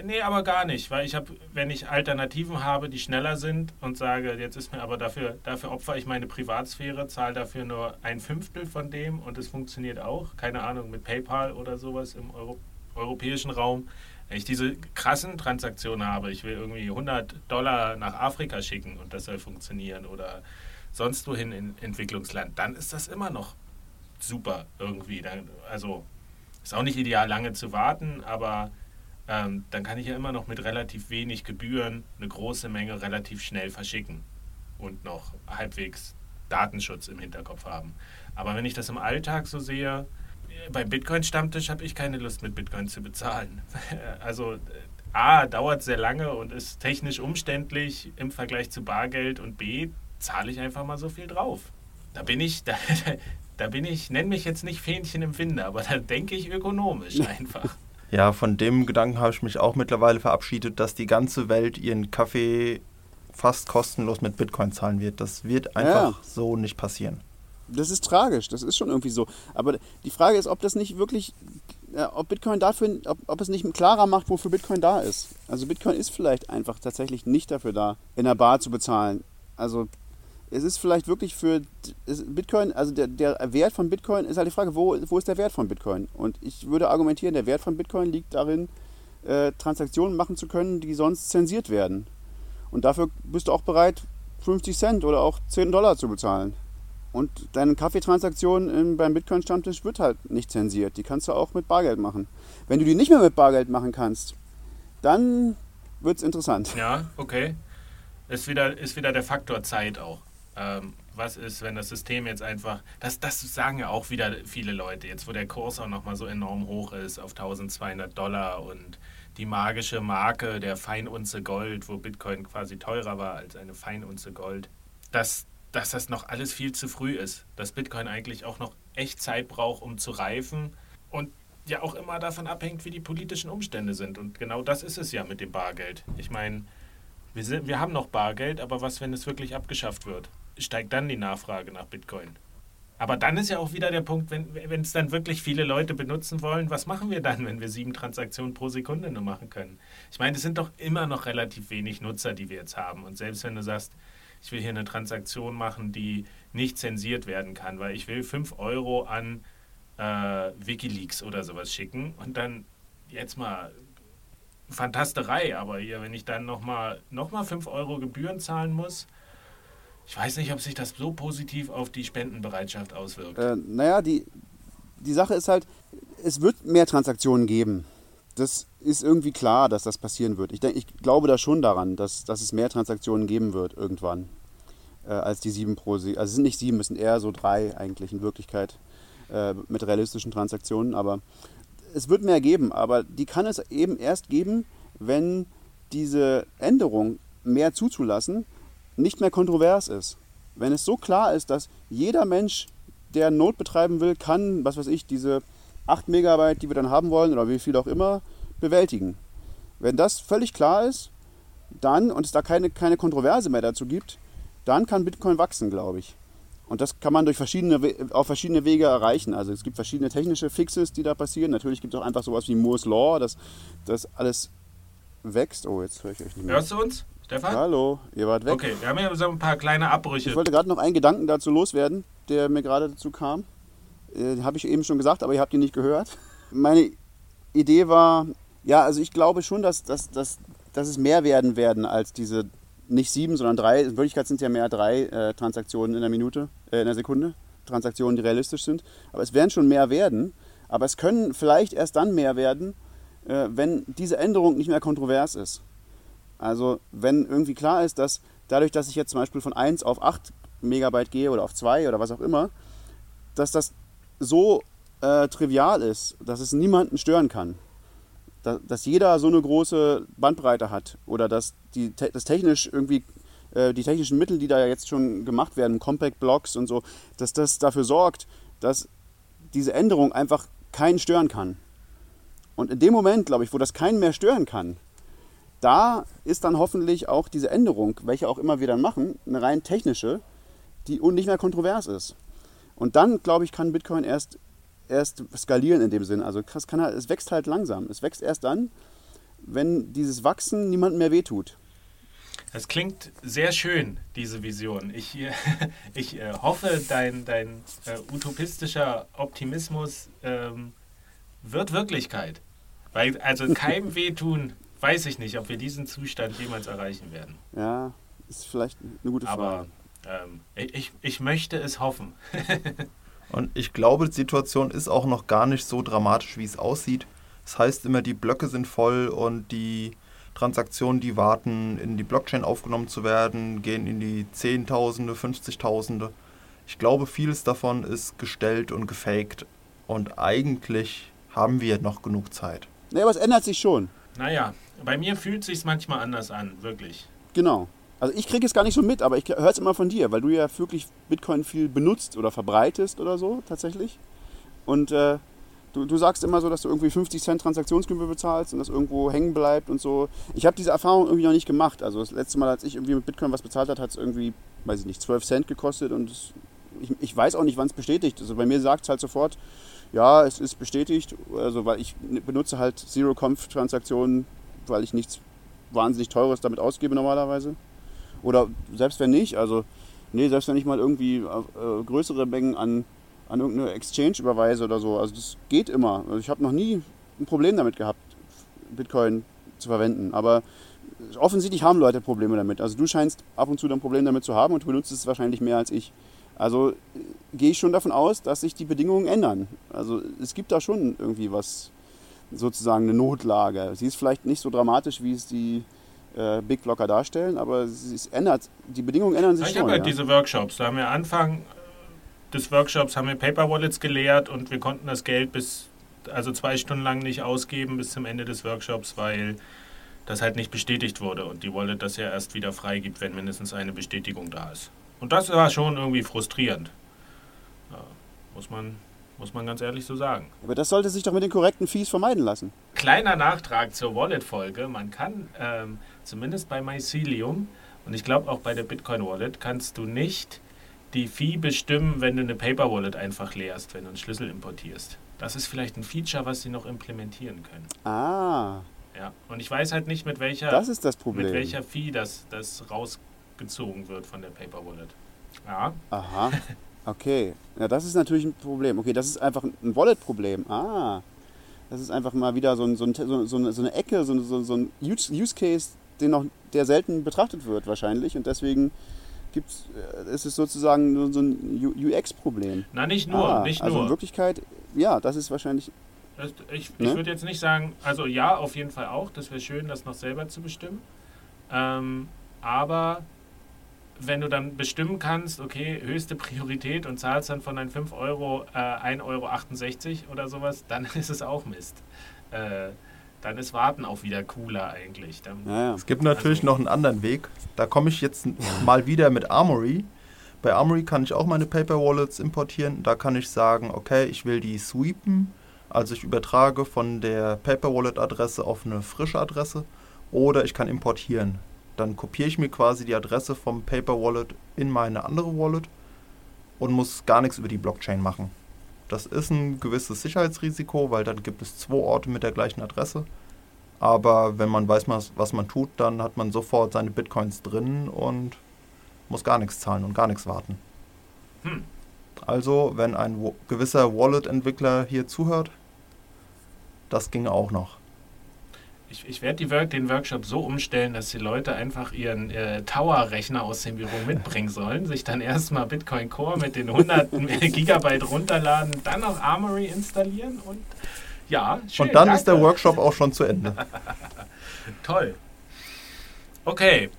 Nee, aber gar nicht, weil ich habe, wenn ich Alternativen habe, die schneller sind und sage, jetzt ist mir aber dafür, dafür opfer ich meine Privatsphäre, zahle dafür nur ein Fünftel von dem und es funktioniert auch, keine Ahnung, mit PayPal oder sowas im Euro europäischen Raum. Wenn ich diese krassen Transaktionen habe, ich will irgendwie 100 Dollar nach Afrika schicken und das soll funktionieren oder sonst wohin in Entwicklungsland, dann ist das immer noch super irgendwie. Dann, also ist auch nicht ideal, lange zu warten, aber ähm, dann kann ich ja immer noch mit relativ wenig Gebühren eine große Menge relativ schnell verschicken und noch halbwegs Datenschutz im Hinterkopf haben. Aber wenn ich das im Alltag so sehe, beim Bitcoin-Stammtisch habe ich keine Lust, mit Bitcoin zu bezahlen. Also A, dauert sehr lange und ist technisch umständlich im Vergleich zu Bargeld und B, zahle ich einfach mal so viel drauf. Da bin ich, da, da bin ich, nenn mich jetzt nicht Fähnchen im Winde, aber da denke ich ökonomisch einfach. Ja, von dem Gedanken habe ich mich auch mittlerweile verabschiedet, dass die ganze Welt ihren Kaffee fast kostenlos mit Bitcoin zahlen wird. Das wird einfach Ja. so nicht passieren. Das ist tragisch, das ist schon irgendwie so. Aber die Frage ist, ob das nicht wirklich, ob Bitcoin dafür, ob, ob es nicht klarer macht, wofür Bitcoin da ist. Also Bitcoin ist vielleicht einfach tatsächlich nicht dafür da, in der Bar zu bezahlen. Also es ist vielleicht wirklich für Bitcoin, also der, der Wert von Bitcoin ist halt die Frage, wo, wo ist der Wert von Bitcoin? Und ich würde argumentieren, der Wert von Bitcoin liegt darin, äh, Transaktionen machen zu können, die sonst zensiert werden. Und dafür bist du auch bereit, 50 Cent oder auch 10 Dollar zu bezahlen. Und deine Kaffeetransaktion im- beim Bitcoin-Stammtisch wird halt nicht zensiert. Die kannst du auch mit Bargeld machen. Wenn du die nicht mehr mit Bargeld machen kannst, dann wird es interessant. Ja, okay. Ist wieder, ist wieder der Faktor Zeit auch. Ähm, was ist, wenn das System jetzt einfach, das, das sagen ja auch wieder viele Leute, jetzt wo der Kurs auch nochmal so enorm hoch ist auf 1200 Dollar und die magische Marke der Feinunze Gold, wo Bitcoin quasi teurer war als eine Feinunze Gold, dass, dass das noch alles viel zu früh ist, dass Bitcoin eigentlich auch noch echt Zeit braucht, um zu reifen und ja auch immer davon abhängt, wie die politischen Umstände sind. Und genau das ist es ja mit dem Bargeld. Ich meine, wir, wir haben noch Bargeld, aber was, wenn es wirklich abgeschafft wird? Steigt dann die Nachfrage nach Bitcoin? Aber dann ist ja auch wieder der Punkt, wenn es dann wirklich viele Leute benutzen wollen, was machen wir dann, wenn wir sieben Transaktionen pro Sekunde nur machen können? Ich meine, es sind doch immer noch relativ wenig Nutzer, die wir jetzt haben. Und selbst wenn du sagst, ich will hier eine Transaktion machen, die nicht zensiert werden kann, weil ich will 5 Euro an äh, Wikileaks oder sowas schicken und dann jetzt mal Fantasterei, aber hier, wenn ich dann nochmal noch mal 5 Euro Gebühren zahlen muss, ich weiß nicht, ob sich das so positiv auf die Spendenbereitschaft auswirkt. Äh, naja, die, die Sache ist halt, es wird mehr Transaktionen geben. Das ist irgendwie klar, dass das passieren wird. Ich, denk, ich glaube da schon daran, dass, dass es mehr Transaktionen geben wird irgendwann äh, als die sieben pro Also es sind nicht sieben, es sind eher so drei eigentlich in Wirklichkeit äh, mit realistischen Transaktionen. Aber es wird mehr geben, aber die kann es eben erst geben, wenn diese Änderung mehr zuzulassen nicht mehr kontrovers ist. Wenn es so klar ist, dass jeder Mensch, der Node betreiben will, kann, was weiß ich, diese 8 Megabyte, die wir dann haben wollen oder wie viel auch immer, bewältigen. Wenn das völlig klar ist, dann, und es da keine, keine Kontroverse mehr dazu gibt, dann kann Bitcoin wachsen, glaube ich. Und das kann man durch verschiedene, auf verschiedene Wege erreichen. Also es gibt verschiedene technische Fixes, die da passieren. Natürlich gibt es auch einfach sowas wie Moore's Law, dass das alles wächst. Oh, jetzt höre ich euch nicht mehr. Hörst du uns, Stefan? Hallo, ihr wart weg. Okay, wir haben ja so ein paar kleine Abbrüche. Ich wollte gerade noch einen Gedanken dazu loswerden, der mir gerade dazu kam. Äh, Habe ich eben schon gesagt, aber ihr habt ihn nicht gehört. Meine Idee war, ja, also ich glaube schon, dass, dass, dass dass es mehr werden werden als diese nicht sieben, sondern drei. In Wirklichkeit sind es ja mehr drei äh, Transaktionen in der Minute, äh, in der Sekunde. Transaktionen, die realistisch sind. Aber es werden schon mehr werden. Aber es können vielleicht erst dann mehr werden, äh, wenn diese Änderung nicht mehr kontrovers ist. Also wenn irgendwie klar ist, dass dadurch, dass ich jetzt zum Beispiel von 1 auf 8 Megabyte gehe oder auf 2 oder was auch immer, dass das so äh, trivial ist, dass es niemanden stören kann. Da, dass jeder so eine große Bandbreite hat oder dass die, das technisch irgendwie äh, die technischen Mittel, die da jetzt schon gemacht werden, Compact Blocks und so, dass das dafür sorgt, dass diese Änderung einfach keinen stören kann. Und in dem Moment, glaube ich, wo das keinen mehr stören kann, da ist dann hoffentlich auch diese Änderung, welche auch immer wir dann machen, eine rein technische, die nicht mehr kontrovers ist. Und dann, glaube ich, kann Bitcoin erst, erst skalieren in dem Sinn. Also es, kann halt, es wächst halt langsam. Es wächst erst dann, wenn dieses Wachsen niemandem mehr wehtut. Das klingt sehr schön, diese Vision. Ich, ich äh, hoffe, dein, dein äh, utopistischer Optimismus ähm, wird Wirklichkeit. Weil, also keinem wehtun, weiß ich nicht, ob wir diesen Zustand jemals erreichen werden. Ja, ist vielleicht eine gute Frage. Aber ähm, ich, ich möchte es hoffen. Und ich glaube, die Situation ist auch noch gar nicht so dramatisch, wie es aussieht. Das heißt immer, die Blöcke sind voll und die Transaktionen, die warten, in die Blockchain aufgenommen zu werden, gehen in die Zehntausende, 50.000. Ich glaube, vieles davon ist gestellt und gefaked. Und eigentlich haben wir noch genug Zeit. Nee, aber es ändert sich schon. Naja, bei mir fühlt sich manchmal anders an, wirklich. Genau. Also ich kriege es gar nicht so mit, aber ich höre es immer von dir, weil du ja wirklich Bitcoin viel benutzt oder verbreitest oder so tatsächlich. Und äh, du, du sagst immer so, dass du irgendwie 50 Cent Transaktionsgebühr bezahlst und das irgendwo hängen bleibt und so. Ich habe diese Erfahrung irgendwie noch nicht gemacht. Also das letzte Mal, als ich irgendwie mit Bitcoin was bezahlt habe, hat es irgendwie, weiß ich nicht, 12 Cent gekostet und es, ich, ich weiß auch nicht, wann es bestätigt. Also bei mir sagt es halt sofort, ja, es ist bestätigt, also weil ich benutze halt Zero-Conf-Transaktionen, weil ich nichts wahnsinnig Teures damit ausgebe normalerweise. Oder selbst wenn nicht, also nee, selbst wenn ich mal irgendwie äh, größere Mengen an, an irgendeine Exchange überweise oder so, also das geht immer. Also ich habe noch nie ein Problem damit gehabt, Bitcoin zu verwenden. Aber offensichtlich haben Leute Probleme damit. Also du scheinst ab und zu ein Problem damit zu haben und du benutzt es wahrscheinlich mehr als ich. Also äh, gehe ich schon davon aus, dass sich die Bedingungen ändern. Also es gibt da schon irgendwie was, sozusagen eine Notlage. Sie ist vielleicht nicht so dramatisch, wie es die äh, Big Blocker darstellen, aber es ändert, die Bedingungen ändern sich ich schon. Ich habe halt ja. diese Workshops. Da haben wir Anfang des Workshops haben wir Paper Wallets gelehrt und wir konnten das Geld bis also zwei Stunden lang nicht ausgeben bis zum Ende des Workshops, weil das halt nicht bestätigt wurde und die Wallet das ja erst wieder freigibt, wenn mindestens eine Bestätigung da ist. Und das war schon irgendwie frustrierend. Ja, muss, man, muss man ganz ehrlich so sagen. Aber das sollte sich doch mit den korrekten Fees vermeiden lassen. Kleiner Nachtrag zur Wallet-Folge. Man kann ähm, zumindest bei Mycelium und ich glaube auch bei der Bitcoin Wallet kannst du nicht die Fee bestimmen, wenn du eine Paper Wallet einfach leerst, wenn du einen Schlüssel importierst. Das ist vielleicht ein Feature, was sie noch implementieren können. Ah. Ja, und ich weiß halt nicht, mit welcher, das ist das Problem. mit welcher Fee das, das rausgezogen wird von der Paper Wallet. Ja. Aha. Okay. Ja, das ist natürlich ein Problem. Okay, das ist einfach ein Wallet-Problem. Ah. Das ist einfach mal wieder so, ein, so, ein, so, eine, so eine Ecke, so, ein Use Case, den noch, der selten betrachtet wird wahrscheinlich. Und deswegen gibt's, äh, ist es sozusagen so ein UX-Problem. Na, nicht nur, ah, nicht also nur. in Wirklichkeit, ja, das ist wahrscheinlich. Ich, ich Ne? würde jetzt nicht sagen, also ja, auf jeden Fall auch. Das wäre schön, das noch selber zu bestimmen. Ähm, aber wenn du dann bestimmen kannst, okay, höchste Priorität und zahlst dann von deinen 5 Euro äh, 1,68 Euro oder sowas, dann ist es auch Mist. Äh, dann ist Warten auch wieder cooler eigentlich. Dann, Ja, ja. Es gibt natürlich Also- noch einen anderen Weg. Da komme ich jetzt mal wieder mit Armory. Bei Armory kann ich auch meine Paper Wallets importieren. Da kann ich sagen, okay, ich will die sweepen. Also ich übertrage von der Paper Wallet Adresse auf eine frische Adresse. Oder ich kann importieren. Dann kopiere ich mir quasi die Adresse vom Paper Wallet in meine andere Wallet und muss gar nichts über die Blockchain machen. Das ist ein gewisses Sicherheitsrisiko, weil dann gibt es zwei Orte mit der gleichen Adresse. Aber wenn man weiß, was man tut, dann hat man sofort seine Bitcoins drin und muss gar nichts zahlen und gar nichts warten. Hm. Also, wenn ein gewisser Wallet-Entwickler hier zuhört, das ginge auch noch. Ich, ich werde Work, den Workshop so umstellen, dass die Leute einfach ihren äh, Tower-Rechner aus dem Büro mitbringen sollen, sich dann erstmal Bitcoin Core mit den 100 Gigabyte runterladen, dann noch Armory installieren und ja, schön, Und dann danke. ist der Workshop auch schon zu Ende. Toll. Okay.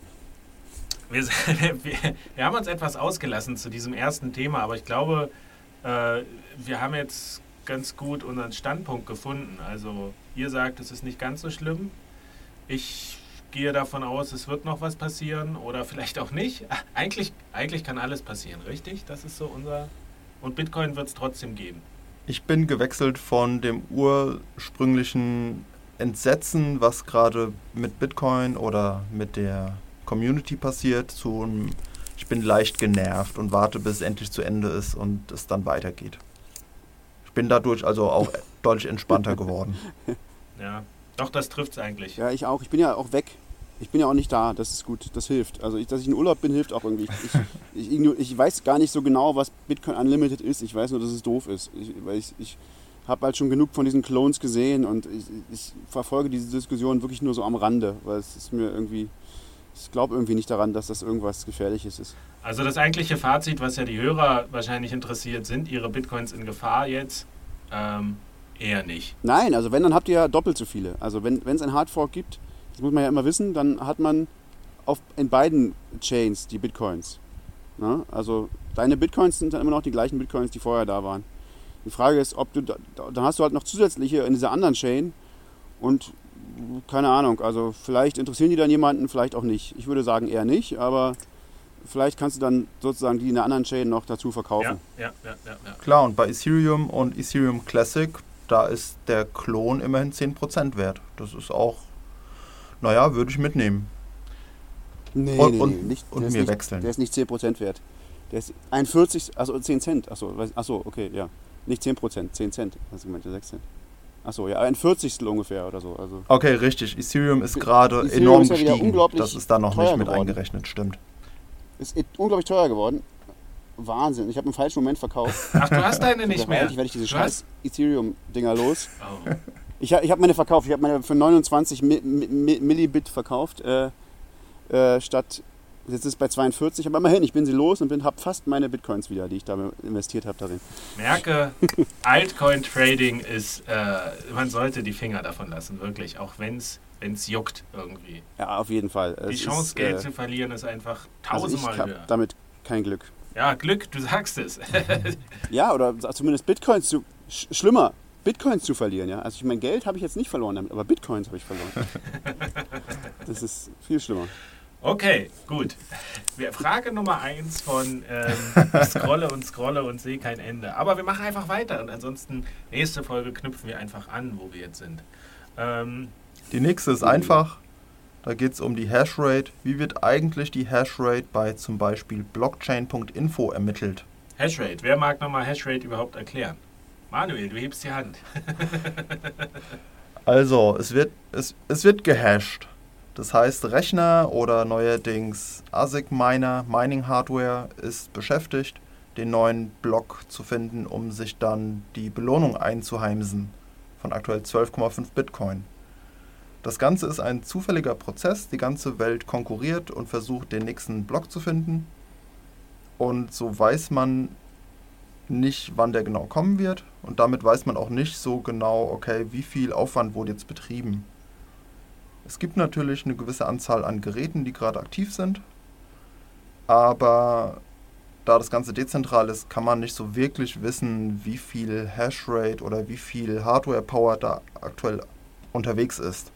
Wir, wir, wir, haben uns etwas ausgelassen zu diesem ersten Thema, aber ich glaube, äh, wir haben jetzt ganz gut unseren Standpunkt gefunden. Also ihr sagt, es ist nicht ganz so schlimm. Ich gehe davon aus, es wird noch was passieren oder vielleicht auch nicht. Eigentlich, eigentlich kann alles passieren, richtig? Das ist so unser... Und Bitcoin wird es trotzdem geben. Ich bin gewechselt von dem ursprünglichen Entsetzen, was gerade mit Bitcoin oder mit der Community passiert, zu einem, ich bin leicht genervt und warte, bis es endlich zu Ende ist und es dann weitergeht. Ich bin dadurch also auch deutlich entspannter geworden. Ja, doch, das trifft es eigentlich. Ja, ich auch. Ich bin ja auch weg. Ich bin ja auch nicht da, das ist gut, das hilft. Also, ich, dass ich in Urlaub bin, hilft auch irgendwie. Ich, ich, ich, ich, weiß gar nicht so genau, was Bitcoin Unlimited ist. Ich weiß nur, dass es doof ist. weil ich, ich habe halt schon genug von diesen Clones gesehen und ich, verfolge diese Diskussion wirklich nur so am Rande, weil es ist mir irgendwie, ich glaube irgendwie nicht daran, dass das irgendwas Gefährliches ist. Also das eigentliche Fazit, was ja die Hörer wahrscheinlich interessiert, sind ihre Bitcoins in Gefahr jetzt? Ähm, eher nicht. Nein, also wenn, dann habt ihr ja doppelt so viele. Also wenn es ein Hardfork gibt, das muss man ja immer wissen, dann hat man auf, in beiden Chains die Bitcoins. Na? Also deine Bitcoins sind dann immer noch die gleichen Bitcoins, die vorher da waren. Die Frage ist, ob du, dann hast du halt noch zusätzliche in dieser anderen Chain und keine Ahnung, also vielleicht interessieren die dann jemanden, vielleicht auch nicht. Ich würde sagen eher nicht, aber vielleicht kannst du dann sozusagen die in der anderen Chain noch dazu verkaufen. Ja, ja, ja, ja, Klar, und bei Ethereum und Ethereum Classic, da ist der Klon immerhin 10% wert. Das ist auch naja, würde ich mitnehmen. Nee, und, nee, und, nee. Nicht, und mir nicht, wechseln. Der ist nicht 10% wert. Der ist 41, also 10 Cent. Achso, achso, okay, ja. Nicht 10%, 10 Cent. Hast du gemeint, 6 Cent. Achso, ja, ein Vierzigstel ungefähr oder so. Also okay, richtig. Ethereum ist gerade enorm ist ja gestiegen. Das ist da noch nicht mit geworden. eingerechnet, stimmt. Ist unglaublich teuer geworden. Wahnsinn. Ich habe im falschen Moment verkauft. Ach, du hast deine nicht mehr. Ich werde ich diese scheiß Ethereum-Dinger los. Oh. Ich, ich habe meine verkauft. Ich habe meine für 29 Mi Mi Millibit verkauft, äh, äh, statt, jetzt ist es bei 42, aber immerhin, ich bin sie los und habe fast meine Bitcoins wieder, die ich da investiert habe darin. Merke, Altcoin-Trading ist, äh, man sollte die Finger davon lassen, wirklich, auch wenn es juckt irgendwie. Ja, auf jeden Fall. Die es Chance, ist, Geld äh, zu verlieren, ist einfach tausendmal also ich höher. damit kein Glück. Ja, Glück, du sagst es. ja, oder zumindest Bitcoins zu. Sch schlimmer, Bitcoins zu verlieren. Ja? Also ich mein Geld habe ich jetzt nicht verloren damit, aber Bitcoins habe ich verloren. das ist viel schlimmer. Okay, gut. Frage Nummer eins von ähm, ich scrolle und scrolle und sehe kein Ende. Aber wir machen einfach weiter und ansonsten nächste Folge knüpfen wir einfach an, wo wir jetzt sind. Ähm, die nächste ist einfach. Da geht es um die Hashrate. Wie wird eigentlich die Hashrate bei zum Beispiel blockchain.info ermittelt? Hashrate. Wer mag nochmal Hashrate überhaupt erklären? Manuel, du hebst die Hand. also, es wird, es, es wird gehasht. Das heißt, Rechner oder neuerdings ASIC Miner, Mining Hardware ist beschäftigt, den neuen Block zu finden, um sich dann die Belohnung einzuheimsen von aktuell 12,5 Bitcoin. Das Ganze ist ein zufälliger Prozess, die ganze Welt konkurriert und versucht den nächsten Block zu finden. Und so weiß man nicht, wann der genau kommen wird. Und damit weiß man auch nicht so genau, okay, wie viel Aufwand wurde jetzt betrieben. Es gibt natürlich eine gewisse Anzahl an Geräten, die gerade aktiv sind. Aber da das Ganze dezentral ist, kann man nicht so wirklich wissen, wie viel Hashrate oder wie viel Hardware-Power da aktuell unterwegs ist.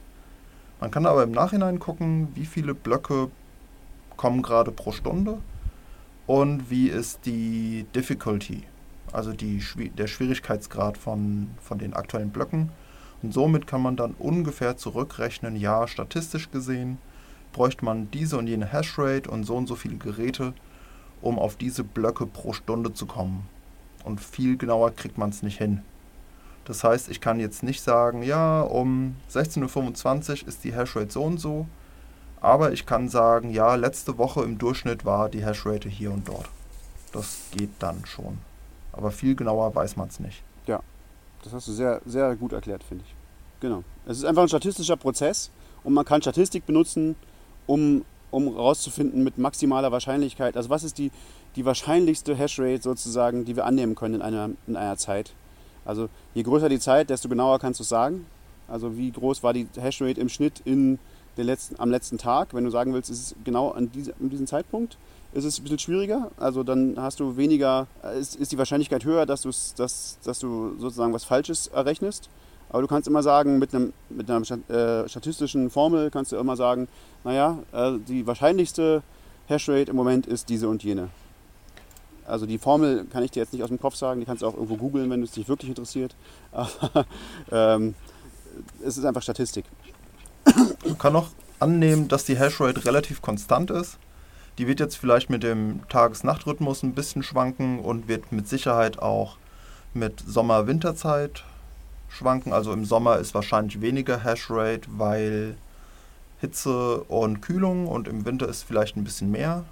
Man kann aber im Nachhinein gucken, wie viele Blöcke kommen gerade pro Stunde und wie ist die Difficulty also die, der Schwierigkeitsgrad von, von den aktuellen Blöcken. Und somit kann man dann ungefähr zurückrechnen, ja, statistisch gesehen bräuchte man diese und jene Hashrate und so und so viele Geräte, um auf diese Blöcke pro Stunde zu kommen. Und viel genauer kriegt man es nicht hin. Das heißt, ich kann jetzt nicht sagen, ja, um 16.25 Uhr ist die Hashrate so und so, aber ich kann sagen, ja, letzte Woche im Durchschnitt war die Hashrate hier und dort. Das geht dann schon. Aber viel genauer weiß man es nicht. Ja, das hast du sehr, sehr gut erklärt, finde ich. Genau. Es ist einfach ein statistischer Prozess und man kann Statistik benutzen, um, um herauszufinden mit maximaler Wahrscheinlichkeit, also was ist die, die wahrscheinlichste Hashrate sozusagen, die wir annehmen können in einer, in einer Zeit. Also je größer die Zeit, desto genauer kannst du es sagen. Also wie groß war die Hashrate im Schnitt in den letzten, am letzten Tag. Wenn du sagen willst, ist es genau an, diese, an diesem Zeitpunkt, ist es ein bisschen schwieriger. Also dann hast du weniger, ist, ist die Wahrscheinlichkeit höher, dass, dass, dass du sozusagen was Falsches errechnest. Aber du kannst immer sagen, mit, einem, mit einer äh, statistischen Formel kannst du immer sagen, naja, äh, die wahrscheinlichste Hashrate im Moment ist diese und jene. Also die Formel kann ich dir jetzt nicht aus dem Kopf sagen, die kannst du auch irgendwo googeln, wenn es dich wirklich interessiert. Aber ähm, es ist einfach Statistik. Man kann auch annehmen, dass die Hashrate relativ konstant ist. Die wird jetzt vielleicht mit dem Tages-Nacht-Rhythmus ein bisschen schwanken und wird mit Sicherheit auch mit Sommer-Winterzeit schwanken. Also im Sommer ist wahrscheinlich weniger Hashrate, weil Hitze und Kühlung und im Winter ist vielleicht ein bisschen mehr.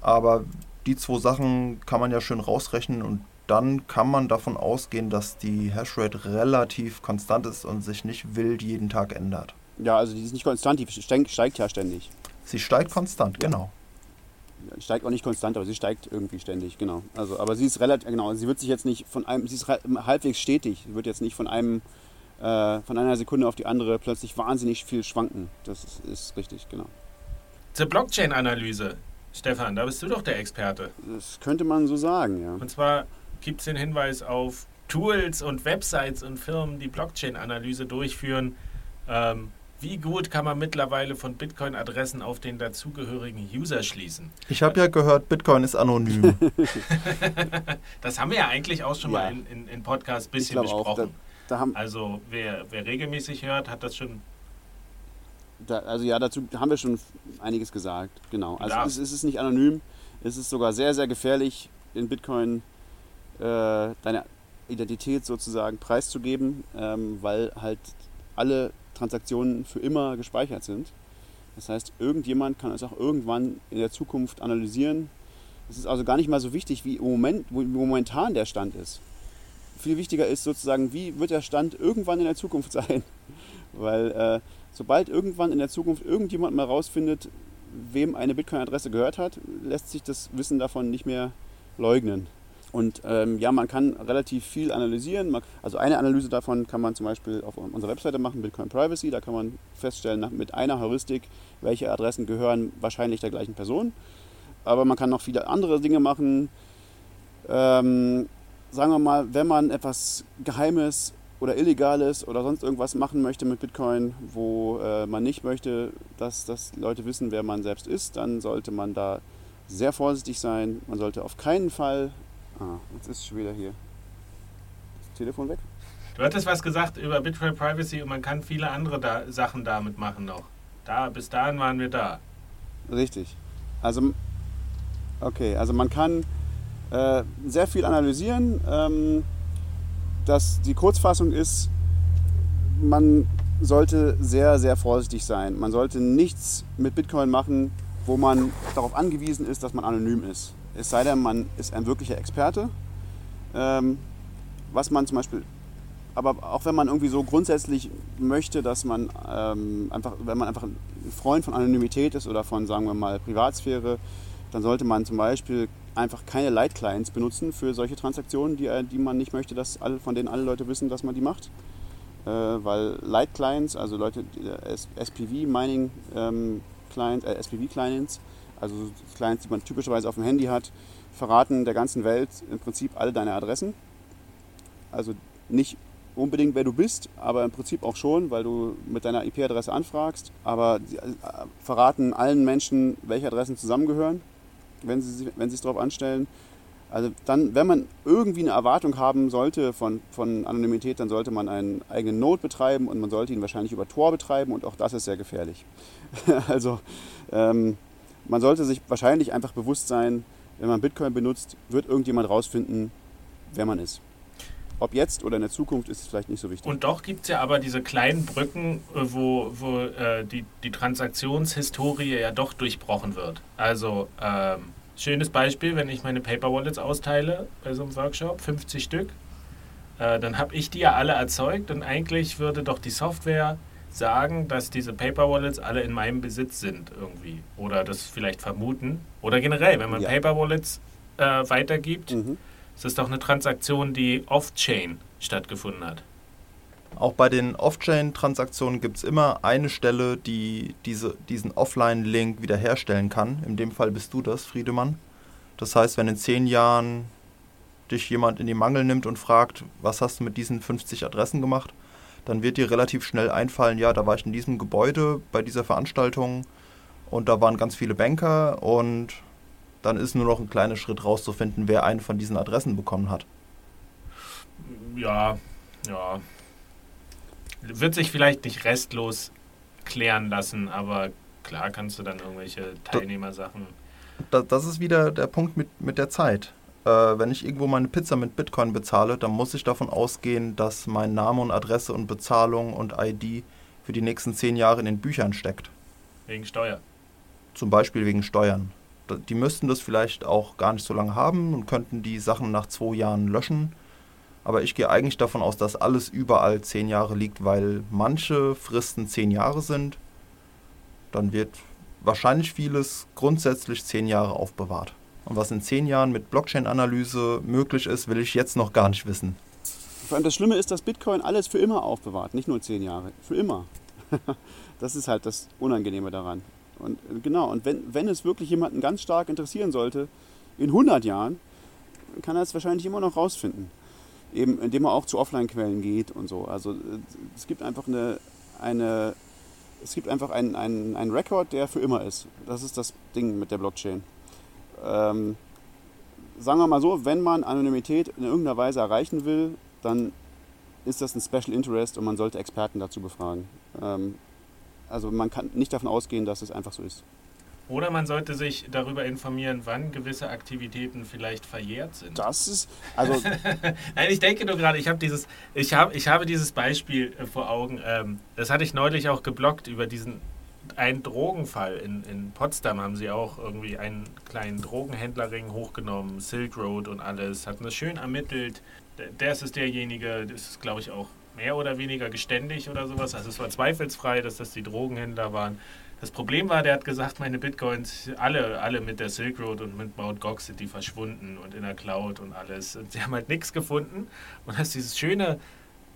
Aber die zwei Sachen kann man ja schön rausrechnen und dann kann man davon ausgehen, dass die Hashrate relativ konstant ist und sich nicht wild jeden Tag ändert. Ja, also die ist nicht konstant, die steigt, ja ständig. Sie steigt konstant, genau. Ja, steigt auch nicht konstant, aber sie steigt irgendwie ständig, genau. Also, aber sie ist relativ, genau, sie wird sich jetzt nicht von einem, sie ist halbwegs stetig, sie wird jetzt nicht von einem, äh, von einer Sekunde auf die andere plötzlich wahnsinnig viel schwanken. Das ist, ist richtig, genau. Zur Blockchain-Analyse. Stefan, da bist du doch der Experte. Das könnte man so sagen, ja. Und zwar gibt es den Hinweis auf Tools und Websites und Firmen, die Blockchain-Analyse durchführen. Ähm, wie gut kann man mittlerweile von Bitcoin-Adressen auf den dazugehörigen User schließen? Ich habe ja gehört, Bitcoin ist anonym. das haben wir ja eigentlich auch schon ja. mal in, in, in Podcast ein bisschen besprochen. Auch, da, da also wer, wer regelmäßig hört, hat das schon da, also ja, dazu haben wir schon einiges gesagt. Genau. Also ja. es, es, ist nicht anonym, es ist sogar sehr, sehr gefährlich, in Bitcoin äh, deine Identität sozusagen preiszugeben, ähm, weil halt alle Transaktionen für immer gespeichert sind. Das heißt, irgendjemand kann es auch irgendwann in der Zukunft analysieren. Es ist also gar nicht mal so wichtig, wie, Moment, wie momentan der Stand ist. Viel wichtiger ist sozusagen, wie wird der Stand irgendwann in der Zukunft sein. Weil äh, sobald irgendwann in der Zukunft irgendjemand mal rausfindet, wem eine Bitcoin-Adresse gehört hat, lässt sich das Wissen davon nicht mehr leugnen. Und ähm, ja, man kann relativ viel analysieren. Also eine Analyse davon kann man zum Beispiel auf unserer Webseite machen, Bitcoin Privacy. Da kann man feststellen, mit einer Heuristik, welche Adressen gehören wahrscheinlich der gleichen Person. Aber man kann noch viele andere Dinge machen. Ähm, sagen wir mal, wenn man etwas Geheimes oder Illegales oder sonst irgendwas machen möchte mit Bitcoin, wo äh, man nicht möchte, dass, dass Leute wissen, wer man selbst ist, dann sollte man da sehr vorsichtig sein. Man sollte auf keinen Fall. Ah, jetzt ist schon wieder hier. Das Telefon weg. Du hattest was gesagt über Bitcoin Privacy und man kann viele andere da Sachen damit machen noch. Da, bis dahin waren wir da. Richtig. Also, okay, also man kann äh, sehr viel analysieren. Ähm, dass die Kurzfassung ist, man sollte sehr, sehr vorsichtig sein. Man sollte nichts mit Bitcoin machen, wo man darauf angewiesen ist, dass man anonym ist. Es sei denn, man ist ein wirklicher Experte. Ähm, was man zum Beispiel, aber auch wenn man irgendwie so grundsätzlich möchte, dass man ähm, einfach, wenn man einfach ein Freund von Anonymität ist oder von, sagen wir mal, Privatsphäre, dann sollte man zum Beispiel einfach keine Light-Clients benutzen für solche Transaktionen, die, äh, die man nicht möchte, dass alle, von denen alle Leute wissen, dass man die macht. Äh, weil Light-Clients, also Leute, SPV-Mining Client, äh, SPV-Clients, also Clients, die man typischerweise auf dem Handy hat, verraten der ganzen Welt im Prinzip alle deine Adressen. Also nicht unbedingt, wer du bist, aber im Prinzip auch schon, weil du mit deiner IP-Adresse anfragst. Aber sie äh, verraten allen Menschen, welche Adressen zusammengehören wenn sie, wenn sie es darauf anstellen. Also dann, wenn man irgendwie eine Erwartung haben sollte von, von Anonymität, dann sollte man einen eigenen Node betreiben und man sollte ihn wahrscheinlich über Tor betreiben und auch das ist sehr gefährlich. also ähm, man sollte sich wahrscheinlich einfach bewusst sein, wenn man Bitcoin benutzt, wird irgendjemand rausfinden, wer man ist. Ob jetzt oder in der Zukunft ist es vielleicht nicht so wichtig. Und doch gibt es ja aber diese kleinen Brücken, äh, wo, wo äh, die, die Transaktionshistorie ja doch durchbrochen wird. Also ähm, schönes Beispiel, wenn ich meine Paper Wallets austeile bei so einem Workshop, 50 Stück, äh, dann habe ich die ja alle erzeugt und eigentlich würde doch die Software sagen, dass diese Paper Wallets alle in meinem Besitz sind irgendwie. Oder das vielleicht vermuten. Oder generell, wenn man Ja. Paper Wallets äh, weitergibt, Mhm. ist das doch eine Transaktion, die off-chain stattgefunden hat. Auch bei den Off-Chain-Transaktionen gibt es immer eine Stelle, die diese, diesen Offline-Link wiederherstellen kann. In dem Fall bist du das, Friedemann. Das heißt, wenn in zehn Jahren dich jemand in die Mangel nimmt und fragt, was hast du mit diesen 50 Adressen gemacht, dann wird dir relativ schnell einfallen, ja, da war ich in diesem Gebäude bei dieser Veranstaltung und da waren ganz viele Banker und dann ist nur noch ein kleiner Schritt rauszufinden, wer eine von diesen Adressen bekommen hat. Ja, ja. Wird sich vielleicht nicht restlos klären lassen, aber klar kannst du dann irgendwelche Teilnehmersachen. da, das ist wieder der Punkt mit, mit der Zeit. Äh, wenn ich irgendwo meine Pizza mit Bitcoin bezahle, dann muss ich davon ausgehen, dass mein Name und Adresse und Bezahlung und ID für die nächsten zehn Jahre in den Büchern steckt. Wegen Steuer. Zum Beispiel wegen Steuern. Die müssten das vielleicht auch gar nicht so lange haben und könnten die Sachen nach zwei Jahren löschen. Aber ich gehe eigentlich davon aus, dass alles überall zehn Jahre liegt, weil manche Fristen zehn Jahre sind. Dann wird wahrscheinlich vieles grundsätzlich zehn Jahre aufbewahrt. Und was in zehn Jahren mit Blockchain-Analyse möglich ist, will ich jetzt noch gar nicht wissen. Vor allem das Schlimme ist, dass Bitcoin alles für immer aufbewahrt, nicht nur zehn Jahre, für immer. das ist halt das Unangenehme daran. Und äh, genau, und wenn, wenn es wirklich jemanden ganz stark interessieren sollte, in 100 Jahren, kann er es wahrscheinlich immer noch rausfinden. Eben indem er auch zu Offline-Quellen geht und so. Also äh, es gibt einfach eine, eine es gibt einfach einen, einen, einen Rekord, der für immer ist. Das ist das Ding mit der Blockchain. Ähm, sagen wir mal so, wenn man Anonymität in irgendeiner Weise erreichen will, dann ist das ein Special Interest und man sollte Experten dazu befragen. Ähm, also man kann nicht davon ausgehen, dass es einfach so ist. Oder man sollte sich darüber informieren, wann gewisse Aktivitäten vielleicht verjährt sind. Das ist, also Nein, ich denke nur gerade, ich habe dieses, ich habe, ich habe dieses Beispiel äh, vor Augen. Ähm, das hatte ich neulich auch geblockt über diesen einen Drogenfall in, in Potsdam haben sie auch irgendwie einen kleinen Drogenhändlerring hochgenommen, Silk Road und alles, hatten das schön ermittelt. Der, ist derjenige, das ist glaube ich auch mehr oder weniger geständig oder sowas. Also es war zweifelsfrei, dass das die Drogenhändler waren. Das Problem war, der hat gesagt, meine Bitcoins, alle, alle mit der Silk Road und mit Mt. Gox sind die verschwunden und in der Cloud und alles. Und sie haben halt nichts gefunden. Und das ist dieses schöne,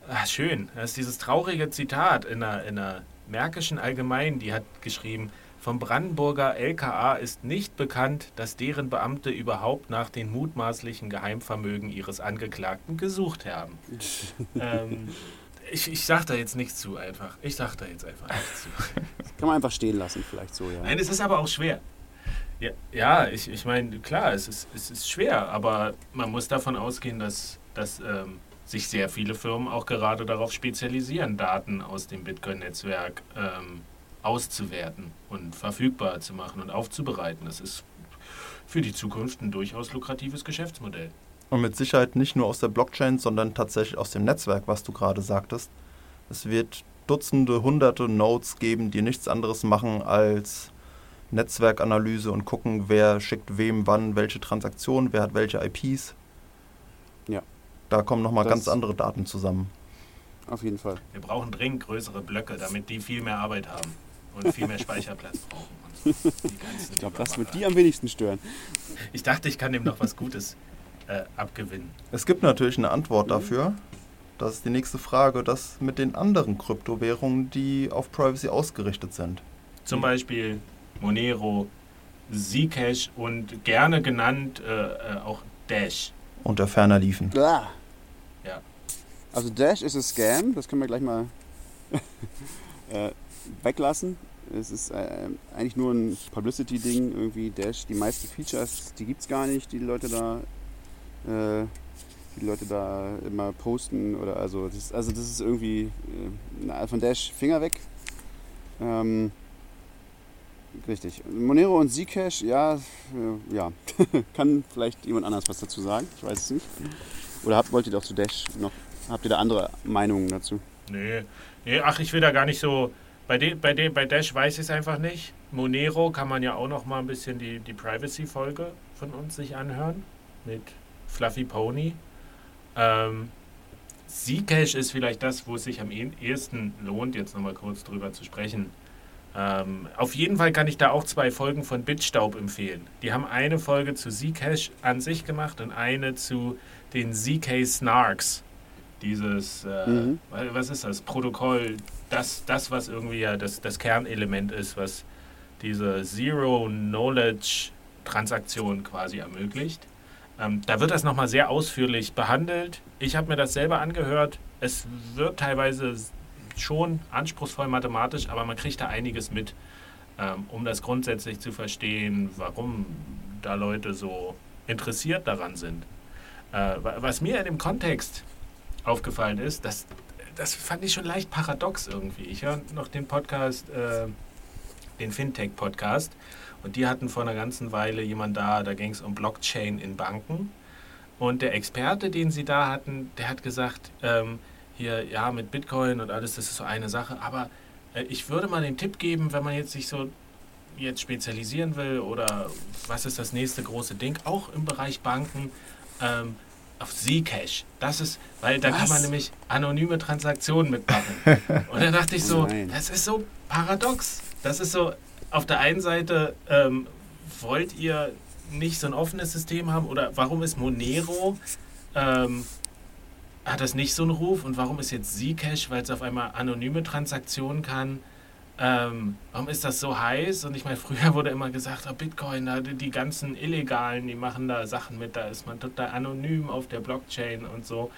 ach, schön, das ist dieses traurige Zitat in der, in der Märkischen Allgemein, die hat geschrieben, vom Brandenburger LKA ist nicht bekannt, dass deren Beamte überhaupt nach den mutmaßlichen Geheimvermögen ihres Angeklagten gesucht haben. ähm, ich, ich sag da jetzt nichts zu einfach. Ich sag da jetzt einfach nichts zu. kann man einfach stehen lassen, vielleicht so, ja. Nein, es ist aber auch schwer. Ja, ja ich, ich meine, klar, es ist, es ist schwer, aber man muss davon ausgehen, dass, dass ähm, sich sehr viele Firmen auch gerade darauf spezialisieren, Daten aus dem Bitcoin-Netzwerk ähm, auszuwerten und verfügbar zu machen und aufzubereiten. Das ist für die Zukunft ein durchaus lukratives Geschäftsmodell. Und mit Sicherheit nicht nur aus der Blockchain, sondern tatsächlich aus dem Netzwerk, was du gerade sagtest. Es wird Dutzende, hunderte Nodes geben, die nichts anderes machen als Netzwerkanalyse und gucken, wer schickt wem wann welche Transaktionen, wer hat welche IPs. Ja. Da kommen nochmal ganz andere Daten zusammen. Auf jeden Fall. Wir brauchen dringend größere Blöcke, damit die viel mehr Arbeit haben und viel mehr Speicherplatz brauchen. Ich glaube, das wird die am wenigsten stören. Ich dachte, ich kann dem noch was Gutes äh, abgewinnen. Es gibt natürlich eine. Antwort dafür. Das ist die nächste Frage, das mit den anderen Kryptowährungen, die auf Privacy ausgerichtet sind. Zum Beispiel Monero, Zcash und gerne genannt äh, äh, auch Dash. Unter ferner liefen. Ja. Also Dash ist ein Scam, das können wir gleich mal äh, weglassen. Es ist äh, eigentlich nur ein Publicity-Ding, irgendwie Dash. Die meisten Features, die gibt es gar nicht, die Leute da, äh, die Leute da immer posten oder also das, also das ist irgendwie äh, von Dash Finger weg. Ähm, richtig. Monero und Zcash, ja, äh, ja, kann vielleicht jemand anders was dazu sagen. Ich weiß es nicht. Oder habt, wollt ihr doch zu Dash noch? Habt ihr da andere Meinungen dazu? Nee, nee, ach, ich will da gar nicht so. Bei, de, bei, de, bei Dash weiß ich es einfach nicht. Monero kann man ja auch noch mal ein bisschen die, die Privacy-Folge von uns sich anhören mit Fluffy Pony. Ähm, Zcash ist vielleicht das, wo es sich am eh- ehesten lohnt, jetzt nochmal kurz drüber zu sprechen. Ähm, auf jeden Fall kann ich da auch zwei Folgen von Bitstaub empfehlen. Die haben eine Folge zu Zcash an sich gemacht und eine zu den ZK Snarks. Dieses, äh, Mhm. was ist das? Protokoll, das, das was irgendwie ja das, das Kernelement ist, was diese Zero-Knowledge-Transaktion quasi ermöglicht. Ähm, da wird das nochmal sehr ausführlich behandelt. Ich habe mir das selber angehört. Es wird teilweise schon anspruchsvoll mathematisch, aber man kriegt da einiges mit, ähm, um das grundsätzlich zu verstehen, warum da Leute so interessiert daran sind. Äh, wa- was mir in dem Kontext aufgefallen ist, das, das fand ich schon leicht paradox irgendwie. Ich höre noch den Podcast, äh, den Fintech-Podcast, und die hatten vor einer ganzen Weile jemand da, da ging es um Blockchain in Banken. Und der Experte, den sie da hatten, der hat gesagt, ähm, hier, ja, mit Bitcoin und alles, das ist so eine Sache, aber äh, ich würde mal den Tipp geben, wenn man jetzt sich so jetzt spezialisieren will oder was ist das nächste große Ding, auch im Bereich Banken, ähm, auf Zcash. Das ist, weil da kann Was? man nämlich anonyme Transaktionen mitmachen. Und da dachte ich so, Nein. das ist so paradox. Das ist so, auf der einen Seite ähm, wollt ihr nicht so ein offenes System haben oder warum ist Monero, ähm, hat das nicht so einen Ruf und warum ist jetzt Zcash, weil es auf einmal anonyme Transaktionen kann, ähm, warum ist das so heiß? Und ich meine, früher wurde immer gesagt, oh, Bitcoin, da, die die ganzen Illegalen, die machen da Sachen mit, da ist man total anonym auf der Blockchain und so.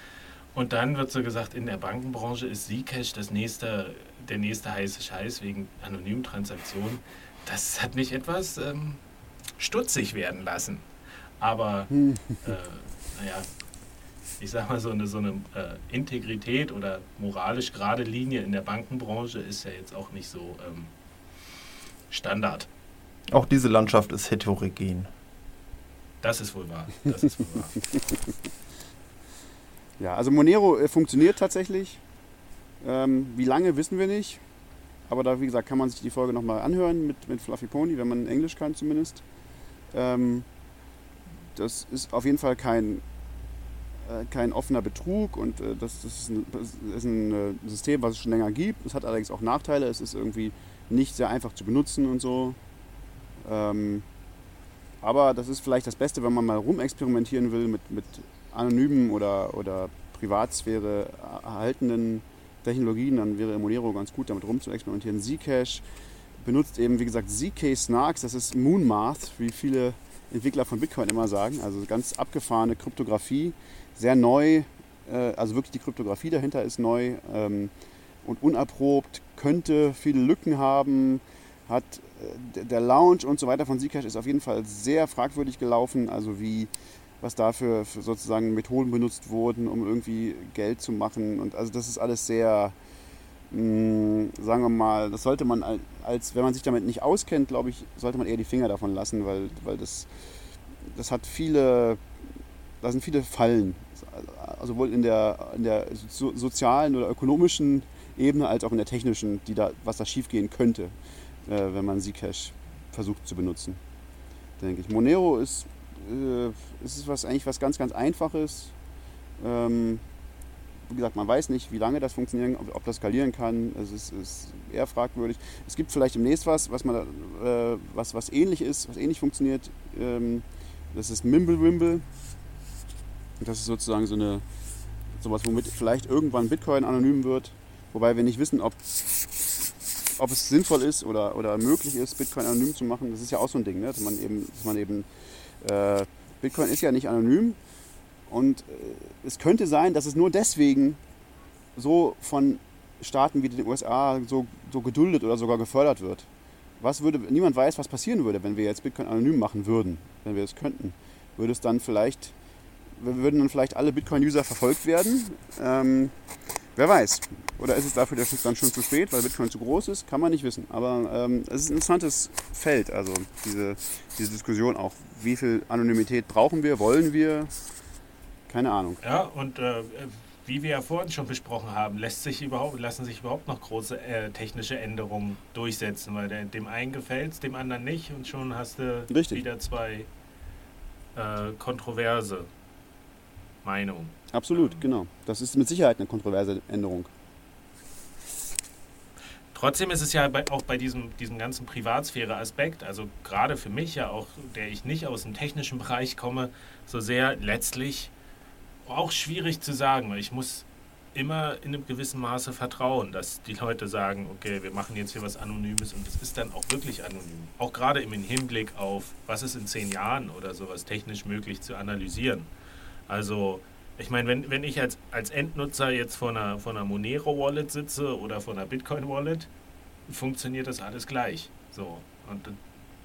Und dann wird so gesagt, in der Bankenbranche ist Zcash das nächste, der nächste heiße Scheiß wegen anonymen Transaktionen. Das hat mich etwas ähm, stutzig werden lassen. Aber, äh, naja, ich sag mal, so eine, so eine äh, Integrität oder moralisch gerade Linie in der Bankenbranche ist ja jetzt auch nicht so ähm, Standard. Auch diese Landschaft ist heterogen. Das ist wohl wahr. Das ist wohl wahr. Ja, also Monero äh, funktioniert tatsächlich. Ähm, wie lange, wissen wir nicht. Aber da, wie gesagt, kann man sich die Folge nochmal anhören mit, mit Fluffy Pony, wenn man Englisch kann zumindest. Ähm, das ist auf jeden Fall kein, kein offener Betrug und äh, das, das ist ein, das ist ein äh, System, was es schon länger gibt. Es hat allerdings auch Nachteile. Es ist irgendwie nicht sehr einfach zu benutzen und so. Ähm, aber das ist vielleicht das Beste, wenn man mal rumexperimentieren will mit, mit anonymen oder, oder Privatsphäre erhaltenen Technologien, dann wäre Monero ganz gut, damit rumzuexperimentieren. Zcash benutzt eben, wie gesagt, ZK Snarks, das ist Moonmath, wie viele Entwickler von Bitcoin immer sagen. Also ganz abgefahrene Kryptographie, sehr neu, äh, also wirklich die Kryptographie dahinter ist neu ähm, und unerprobt, könnte viele Lücken haben, hat äh, der- Launch und so weiter von Zcash ist auf jeden Fall sehr fragwürdig gelaufen, also wie was da für, sozusagen Methoden benutzt wurden, um irgendwie Geld zu machen und also das ist alles sehr mh, sagen wir mal, das sollte man al- als, wenn man sich damit nicht auskennt, glaube ich, sollte man eher die Finger davon lassen, weil, weil das, das hat viele, da sind viele Fallen, also sowohl in der, in der so, sozialen oder ökonomischen Ebene als auch in der technischen, die da, was da schiefgehen könnte, äh, wenn man Zcash versucht zu benutzen, denke ich. Monero ist, äh, ist was, eigentlich was ganz, ganz Einfaches. Ähm, wie gesagt, man weiß nicht, wie lange das funktionieren, ob, ob das skalieren kann. Es ist, eher fragwürdig. Es gibt vielleicht demnächst was, was, man, äh, was, was ähnlich ist, was ähnlich funktioniert. Ähm, das ist Mimblewimble. Das ist sozusagen so eine sowas, womit vielleicht irgendwann Bitcoin anonym wird. Wobei wir nicht wissen, ob, ob es sinnvoll ist oder, oder möglich ist, Bitcoin anonym zu machen. Das ist ja auch so ein Ding, ne? dass man eben, dass man eben äh, Bitcoin ist ja nicht anonym, und äh, es könnte sein, dass es nur deswegen so von Staaten wie den USA so, so geduldet oder sogar gefördert wird. Was würde, niemand weiß, was passieren würde, wenn wir jetzt Bitcoin anonym machen würden, wenn wir es könnten. Würde es dann vielleicht, würden dann vielleicht alle Bitcoin-User verfolgt werden? Ähm, wer weiß. Oder ist es dafür der Schutz dann schon zu spät, weil Bitcoin zu groß ist? Kann man nicht wissen. Aber ähm, es ist ein interessantes Feld, also diese, diese Diskussion auch. Wie viel Anonymität brauchen wir, wollen wir? Keine Ahnung. Ja, und äh, wie wir ja vorhin schon besprochen haben, lässt sich überhaupt, lassen sich überhaupt noch große äh, technische Änderungen durchsetzen, weil der, dem einen gefällt es, dem anderen nicht und schon hast du Richtig. wieder zwei äh, Kontroverse. Meinung. Absolut, genau. Das ist mit Sicherheit eine kontroverse Änderung. Trotzdem ist es ja bei, auch bei diesem, diesem ganzen Privatsphäre-Aspekt, also gerade für mich ja auch, der ich nicht aus dem technischen Bereich komme, so sehr letztlich auch schwierig zu sagen, weil ich muss immer in einem gewissen Maße vertrauen, dass die Leute sagen, okay, wir machen jetzt hier was Anonymes und es ist dann auch wirklich anonym. Auch gerade im Hinblick auf, was ist in zehn Jahren oder sowas technisch möglich zu analysieren. Also ich meine, wenn, wenn ich als, als Endnutzer jetzt vor einer, vor einer Monero-Wallet sitze oder vor einer Bitcoin-Wallet, funktioniert das alles gleich. So. Und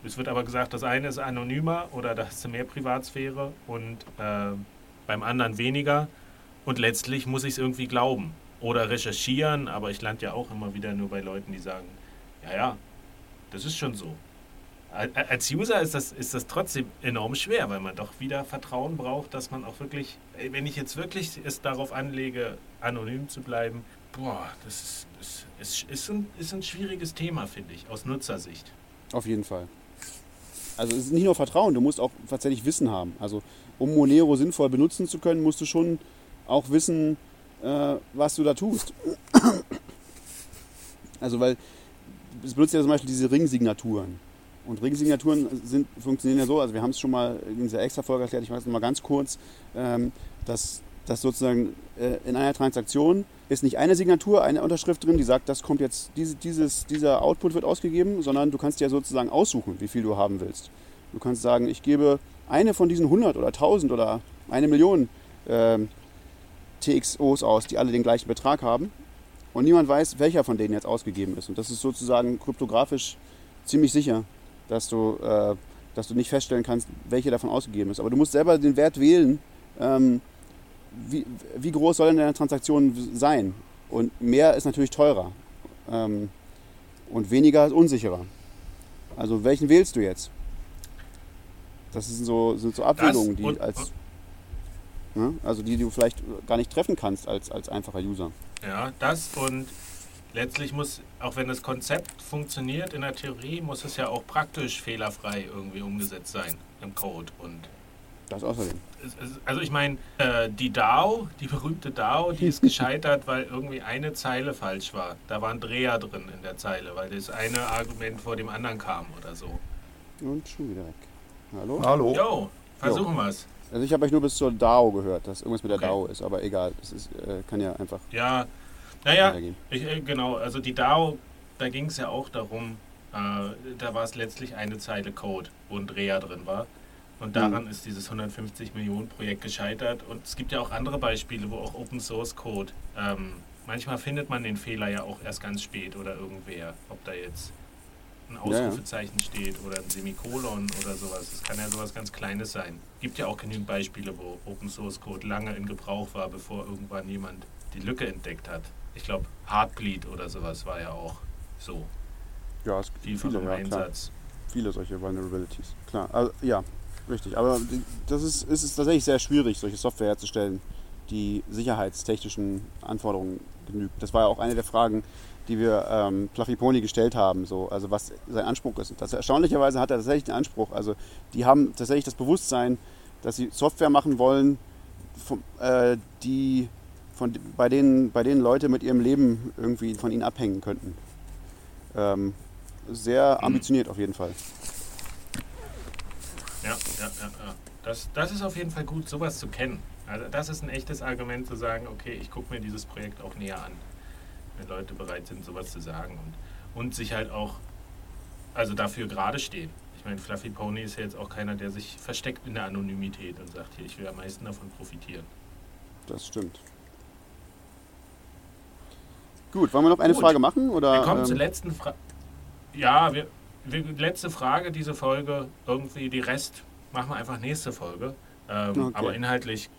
es wird aber gesagt, das eine ist anonymer oder da hast du mehr Privatsphäre und äh, beim anderen weniger. Und letztlich muss ich es irgendwie glauben oder recherchieren, aber ich lande ja auch immer wieder nur bei Leuten, die sagen, ja, ja, das ist schon so als User ist das, ist das trotzdem enorm schwer, weil man doch wieder Vertrauen braucht, dass man auch wirklich, wenn ich jetzt wirklich es darauf anlege, anonym zu bleiben, boah, das ist, ist, ist, ein, ist ein schwieriges Thema, finde ich, aus Nutzersicht. Auf jeden Fall. Also es ist nicht nur Vertrauen, du musst auch tatsächlich Wissen haben. Also um Monero sinnvoll benutzen zu können, musst du schon auch wissen, äh, was du da tust. Also weil es benutzt ja zum Beispiel diese Ringsignaturen. Und Ringsignaturen sind, funktionieren ja so, also wir haben es schon mal in dieser Extra-Folge erklärt, ich mache es nochmal ganz kurz, ähm, dass, dass sozusagen äh, in einer Transaktion ist nicht eine Signatur, eine Unterschrift drin, die sagt, das kommt jetzt, diese, dieses, dieser Output wird ausgegeben, sondern du kannst ja sozusagen aussuchen, wie viel du haben willst. Du kannst sagen, ich gebe eine von diesen 100 oder 1000 oder eine Million äh, TXOs aus, die alle den gleichen Betrag haben. Und niemand weiß, welcher von denen jetzt ausgegeben ist. Und das ist sozusagen kryptografisch ziemlich sicher dass du, äh, dass du nicht feststellen kannst, welche davon ausgegeben ist. Aber du musst selber den Wert wählen, ähm, wie, wie groß soll denn deine Transaktion sein. Und mehr ist natürlich teurer. Ähm, und weniger ist unsicherer. Also welchen wählst du jetzt? Das sind so, sind so Abwägungen, die als ne? also die du vielleicht gar nicht treffen kannst als, als einfacher User. Ja, das und letztlich muss, auch wenn das Konzept funktioniert in der Theorie, muss es ja auch praktisch fehlerfrei irgendwie umgesetzt sein im Code. Und das außerdem. Also ich meine, äh, die DAO, die berühmte DAO, die ist gescheitert, weil irgendwie eine Zeile falsch war. Da war ein Dreher drin in der Zeile, weil das eine Argument vor dem anderen kam oder so. Und schon wieder weg. Hallo? Hallo. Jo, versuchen wir es. Also ich habe euch nur bis zur DAO gehört, dass irgendwas mit der okay. DAO ist, aber egal, das ist, äh, kann ja einfach. Ja, naja, ich, äh, genau, also die DAO, da ging es ja auch darum, äh, da war es letztlich eine Zeile Code, wo ein Dreher drin war. Und mhm. daran mhm. ist dieses 150 Millionen Projekt gescheitert. Und es gibt ja auch andere Beispiele, wo auch Open Source Code, ähm, manchmal findet man den Fehler ja auch erst ganz spät oder irgendwer, ob da jetzt ein Ausrufezeichen ja, steht oder ein Semikolon oder sowas. Das kann ja sowas ganz Kleines sein. Gibt ja auch genügend Beispiele, wo Open Source Code lange in Gebrauch war, bevor irgendwann jemand die Lücke entdeckt hat ich glaube, Heartbleed oder sowas war ja auch so. Ja, es gibt viele, ja, Einsatz. Viele solche Vulnerabilities. Klar, also, ja, richtig. Aber das ist, ist, ist tatsächlich sehr schwierig, solche Software herzustellen, die sicherheitstechnischen Anforderungen genügt. Das war ja auch eine der Fragen, die wir ähm, Pony gestellt haben, so, also was sein Anspruch ist. Und das, erstaunlicherweise hat er tatsächlich den Anspruch. Also die haben tatsächlich das Bewusstsein, dass sie Software machen wollen, vom, äh, die von, bei, denen, bei denen Leute mit ihrem Leben irgendwie von ihnen abhängen könnten. Ähm, sehr mhm. ambitioniert auf jeden Fall. Ja, ja, ja, ja. Das, das ist auf jeden Fall gut, sowas zu kennen. Also das ist ein echtes Argument zu sagen, okay, ich gucke mir dieses Projekt auch näher an. Wenn Leute bereit sind, sowas zu sagen und, und sich halt auch, also dafür gerade stehen. Ich meine, Fluffy Pony ist ja jetzt auch keiner, der sich versteckt in der Anonymität und sagt, hier, ich will am meisten davon profitieren. Das stimmt. Gut, wollen wir noch eine Gut. Frage machen? Oder, wir kommen ähm, zur letzten Frage. Ja, wir, wir, letzte Frage, diese Folge. Irgendwie die Rest machen wir einfach nächste Folge. Ähm, okay. Aber inhaltlich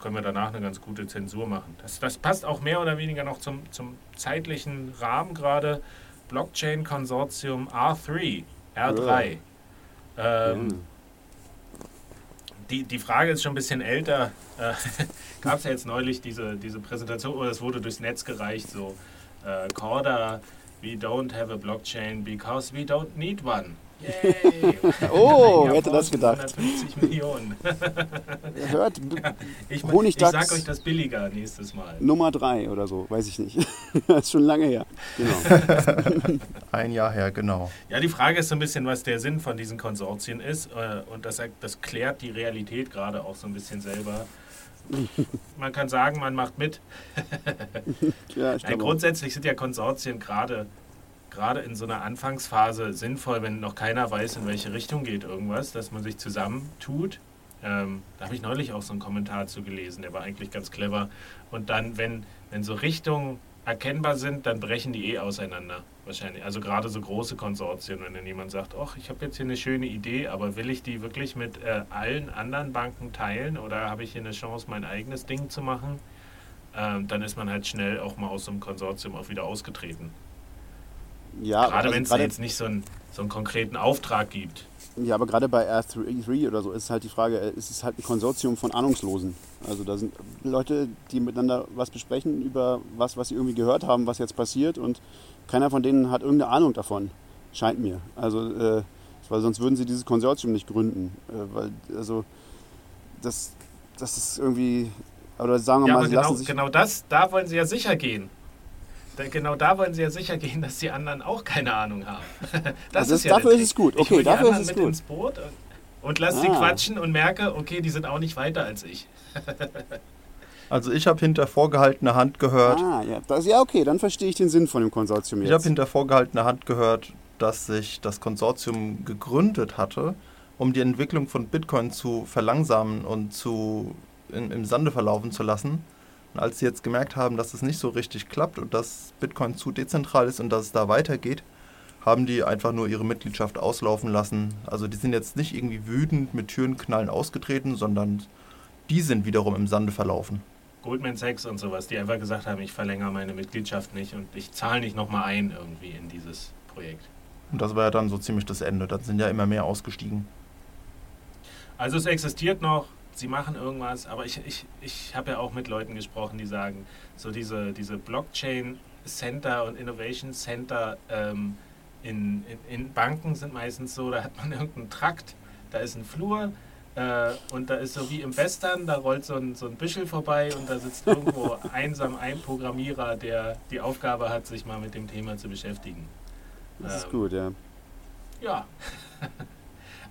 können wir danach eine ganz gute Zensur machen. Das, das passt auch mehr oder weniger noch zum, zum zeitlichen Rahmen gerade. Blockchain Konsortium R3, R3. Ja. Ähm, ja die, die Frage ist schon ein bisschen älter. Äh, Gab es ja jetzt neulich diese, diese Präsentation, oder es wurde durchs Netz gereicht, so äh, Corda, we don't have a blockchain because we don't need one. Yay! Oh, wer hätte das gedacht? 150 Millionen. Hört, Ich, ich Honigdachs- sag euch das billiger nächstes Mal. Nummer 3 oder so, weiß ich nicht. das ist schon lange her. Genau. Ein Jahr her, genau. Ja, die Frage ist so ein bisschen, was der Sinn von diesen Konsortien ist. äh, Und das, das klärt die Realität gerade auch so ein bisschen selber. Man kann sagen, man macht mit. Ja, ich Nein, grundsätzlich sind ja Konsortien gerade gerade in so einer Anfangsphase sinnvoll, wenn noch keiner weiß, in welche Richtung geht irgendwas, dass man sich zusammentut. Ähm, da habe ich neulich auch so einen Kommentar zu gelesen, der war eigentlich ganz clever. Und dann, wenn, wenn so Richtungen erkennbar sind, dann brechen die eh auseinander. Wahrscheinlich. Also gerade so große Konsortien, wenn dann jemand sagt, ach, ich habe jetzt hier eine schöne Idee, aber will ich die wirklich mit äh, allen anderen Banken teilen oder habe ich hier eine Chance, mein eigenes Ding zu machen? Ähm, dann ist man halt schnell auch mal aus so einem Konsortium auch wieder ausgetreten. Ja, Gerade also wenn es jetzt nicht so einen, so einen konkreten Auftrag gibt. Ja, aber gerade bei R3 oder so ist halt die Frage, äh, es ist halt ein Konsortium von Ahnungslosen. Also da sind Leute, die miteinander was besprechen über was, was sie irgendwie gehört haben, was jetzt passiert und keiner von denen hat irgendeine Ahnung davon, scheint mir. Also, äh, weil sonst würden sie dieses Konsortium nicht gründen. Äh, weil, also, das, das ist irgendwie, oder sagen wir Ja, mal, aber genau, genau das, da wollen sie ja sicher gehen. Genau da wollen sie ja sicher gehen, dass die anderen auch keine Ahnung haben. Das Also ist ja dafür ist es gut. Ich Okay, dafür ist es mit gut. ins Boot und, und lass sie Ah. quatschen und merke, okay, die sind auch nicht weiter als ich. Also ich habe hinter vorgehaltener Hand gehört, Ah, ja, das, ja, okay, dann verstehe ich den Sinn von dem Konsortium ich habe jetzt. hinter vorgehaltener Hand gehört, dass sich das Konsortium gegründet hatte, um die Entwicklung von Bitcoin zu verlangsamen und zu in, im Sande verlaufen zu lassen. Und als sie jetzt gemerkt haben, dass es nicht so richtig klappt und dass Bitcoin zu dezentral ist und dass es da weitergeht, haben die einfach nur ihre Mitgliedschaft auslaufen lassen. Also die sind jetzt nicht irgendwie wütend mit Türenknallen ausgetreten, sondern die sind wiederum im Sande verlaufen. Goldman Sachs und sowas, die einfach gesagt haben, ich verlängere meine Mitgliedschaft nicht und ich zahle nicht nochmal ein irgendwie in dieses Projekt. Und das war ja dann so ziemlich das Ende. Dann sind ja immer mehr ausgestiegen. Also es existiert noch, sie machen irgendwas, aber ich, ich, ich habe ja auch mit Leuten gesprochen, die sagen, so diese, diese Blockchain Center und Innovation Center ähm, in, in, in Banken sind meistens so, da hat man irgendeinen Trakt, da ist ein Flur äh, und da ist so wie im Western, da rollt so ein, so ein Büschel vorbei und da sitzt irgendwo einsam ein Programmierer, der die Aufgabe hat, sich mal mit dem Thema zu beschäftigen. Das ist Ähm, gut, ja. Ja.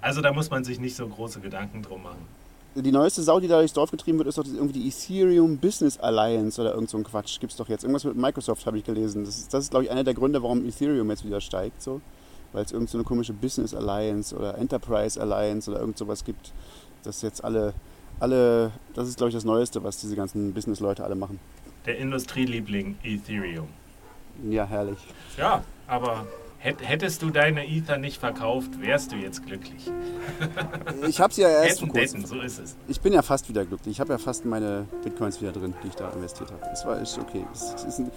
Also da muss man sich nicht so große Gedanken drum machen. Die neueste Sau, die da durchs Dorf getrieben wird, ist doch irgendwie die Ethereum Business Alliance oder irgend so ein Quatsch. Gibt's doch jetzt. Irgendwas mit Microsoft habe ich gelesen. Das ist, das ist glaube ich, einer der Gründe, warum Ethereum jetzt wieder steigt. So. Weil es irgend so eine komische Business Alliance oder Enterprise Alliance oder irgend sowas gibt. Das jetzt alle, alle, das ist glaube ich das Neueste, was diese ganzen Business-Leute alle machen. Der Industrieliebling Ethereum. Ja, herrlich. Ja, aber hättest du deine Ether nicht verkauft, wärst du jetzt glücklich. Ich habe sie ja erst Hätten, kurzem. hätten, so ist es. Ich bin ja fast wieder glücklich. Ich habe ja fast meine Bitcoins wieder drin, die ich da investiert habe. Es war ist okay. Es, ist ein,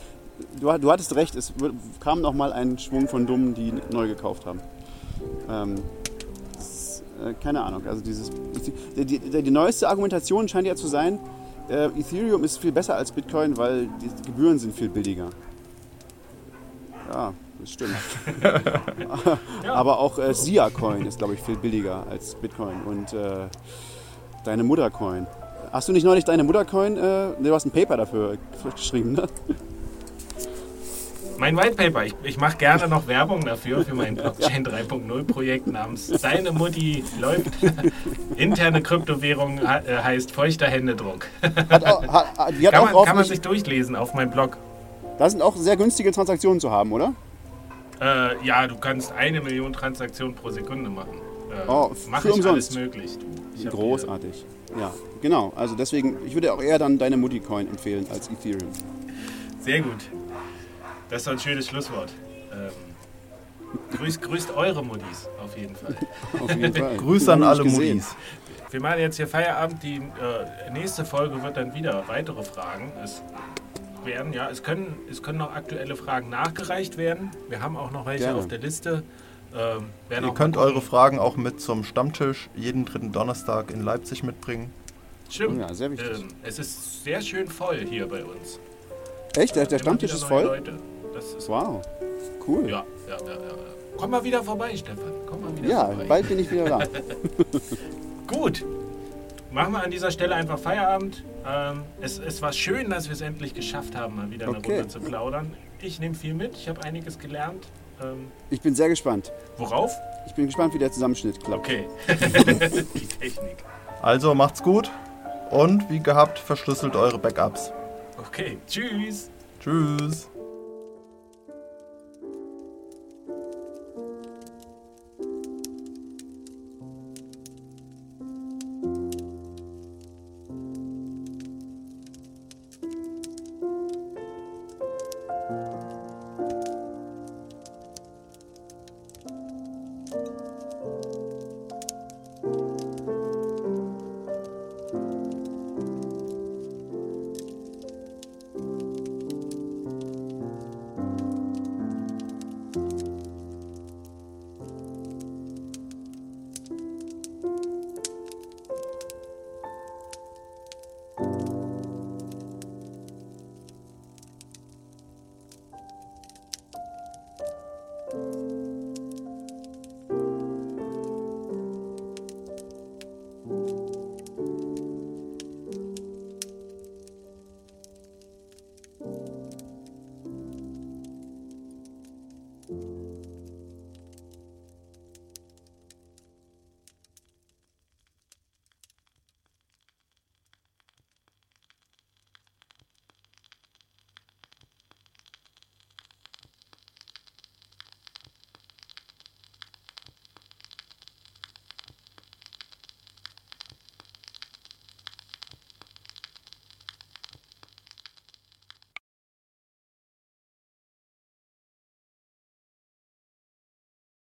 du, du hattest recht, es kam noch mal ein Schwung von Dummen, die neu gekauft haben. Ähm, es, äh, keine Ahnung. Also dieses, die, die, die, die neueste Argumentation scheint ja zu sein, äh, Ethereum ist viel besser als Bitcoin, weil die Gebühren sind viel billiger. Ja, das stimmt. Ja. Aber auch äh, Sia Coin ist, glaube ich, viel billiger als Bitcoin. Und äh, deine Muttercoin. Hast du nicht neulich deine Muttercoin? Äh, ne, du hast ein Paper dafür geschrieben, ne? Mein White Paper, ich, ich mache gerne noch Werbung dafür, für mein Blockchain 3.0 Projekt namens Deine Mutti läuft. Interne Kryptowährung äh, heißt feuchter Händedruck. Hat auch, hat, hat Kann auch man, kann man sich durchlesen auf meinem Blog. Da sind auch sehr günstige Transaktionen zu haben, oder? Äh, ja, du kannst eine Million Transaktionen pro Sekunde machen. Äh, Oh, Mach für ich umsonst. alles möglich. Du. Großartig. Ja, genau. Also deswegen, ich würde auch eher dann deine Mutti-Coin empfehlen als Ethereum. Sehr gut. Das ist doch ein schönes Schlusswort. Ähm, grüßt, grüßt eure Muttis auf jeden Fall. Auf jeden Fall. Grüße an alle. Muttis. Wir machen jetzt hier Feierabend. Die äh, nächste Folge wird dann wieder weitere Fragen. Es werden, ja, es können, es können noch aktuelle Fragen nachgereicht werden. Wir haben auch noch welche Gerne. auf der Liste. Ähm, werden auch Ihr könnt eure Fragen auch mit zum Stammtisch jeden dritten Donnerstag in Leipzig mitbringen. Stimmt. Ja, sehr wichtig. Ähm, es ist sehr schön voll hier bei uns. Echt? Der, der Stammtisch ist voll? Leute. Das ist Wow. Cool. Ja, ja, ja, ja. ja. Komm mal wieder vorbei, Stefan. Komm mal wieder Ja, vorbei. bald bin ich wieder da. Gut. Machen wir an dieser Stelle einfach Feierabend. Ähm, es, es war schön, dass wir es endlich geschafft haben, mal wieder eine Okay. Runde zu plaudern. Ich nehme viel mit. Ich habe einiges gelernt. Ähm, Ich bin sehr gespannt. worauf? Ich bin gespannt, wie der Zusammenschnitt klappt. Okay. Die Technik. Also macht's gut und wie gehabt, verschlüsselt eure Backups. Okay. Tschüss. Tschüss. Tschüss.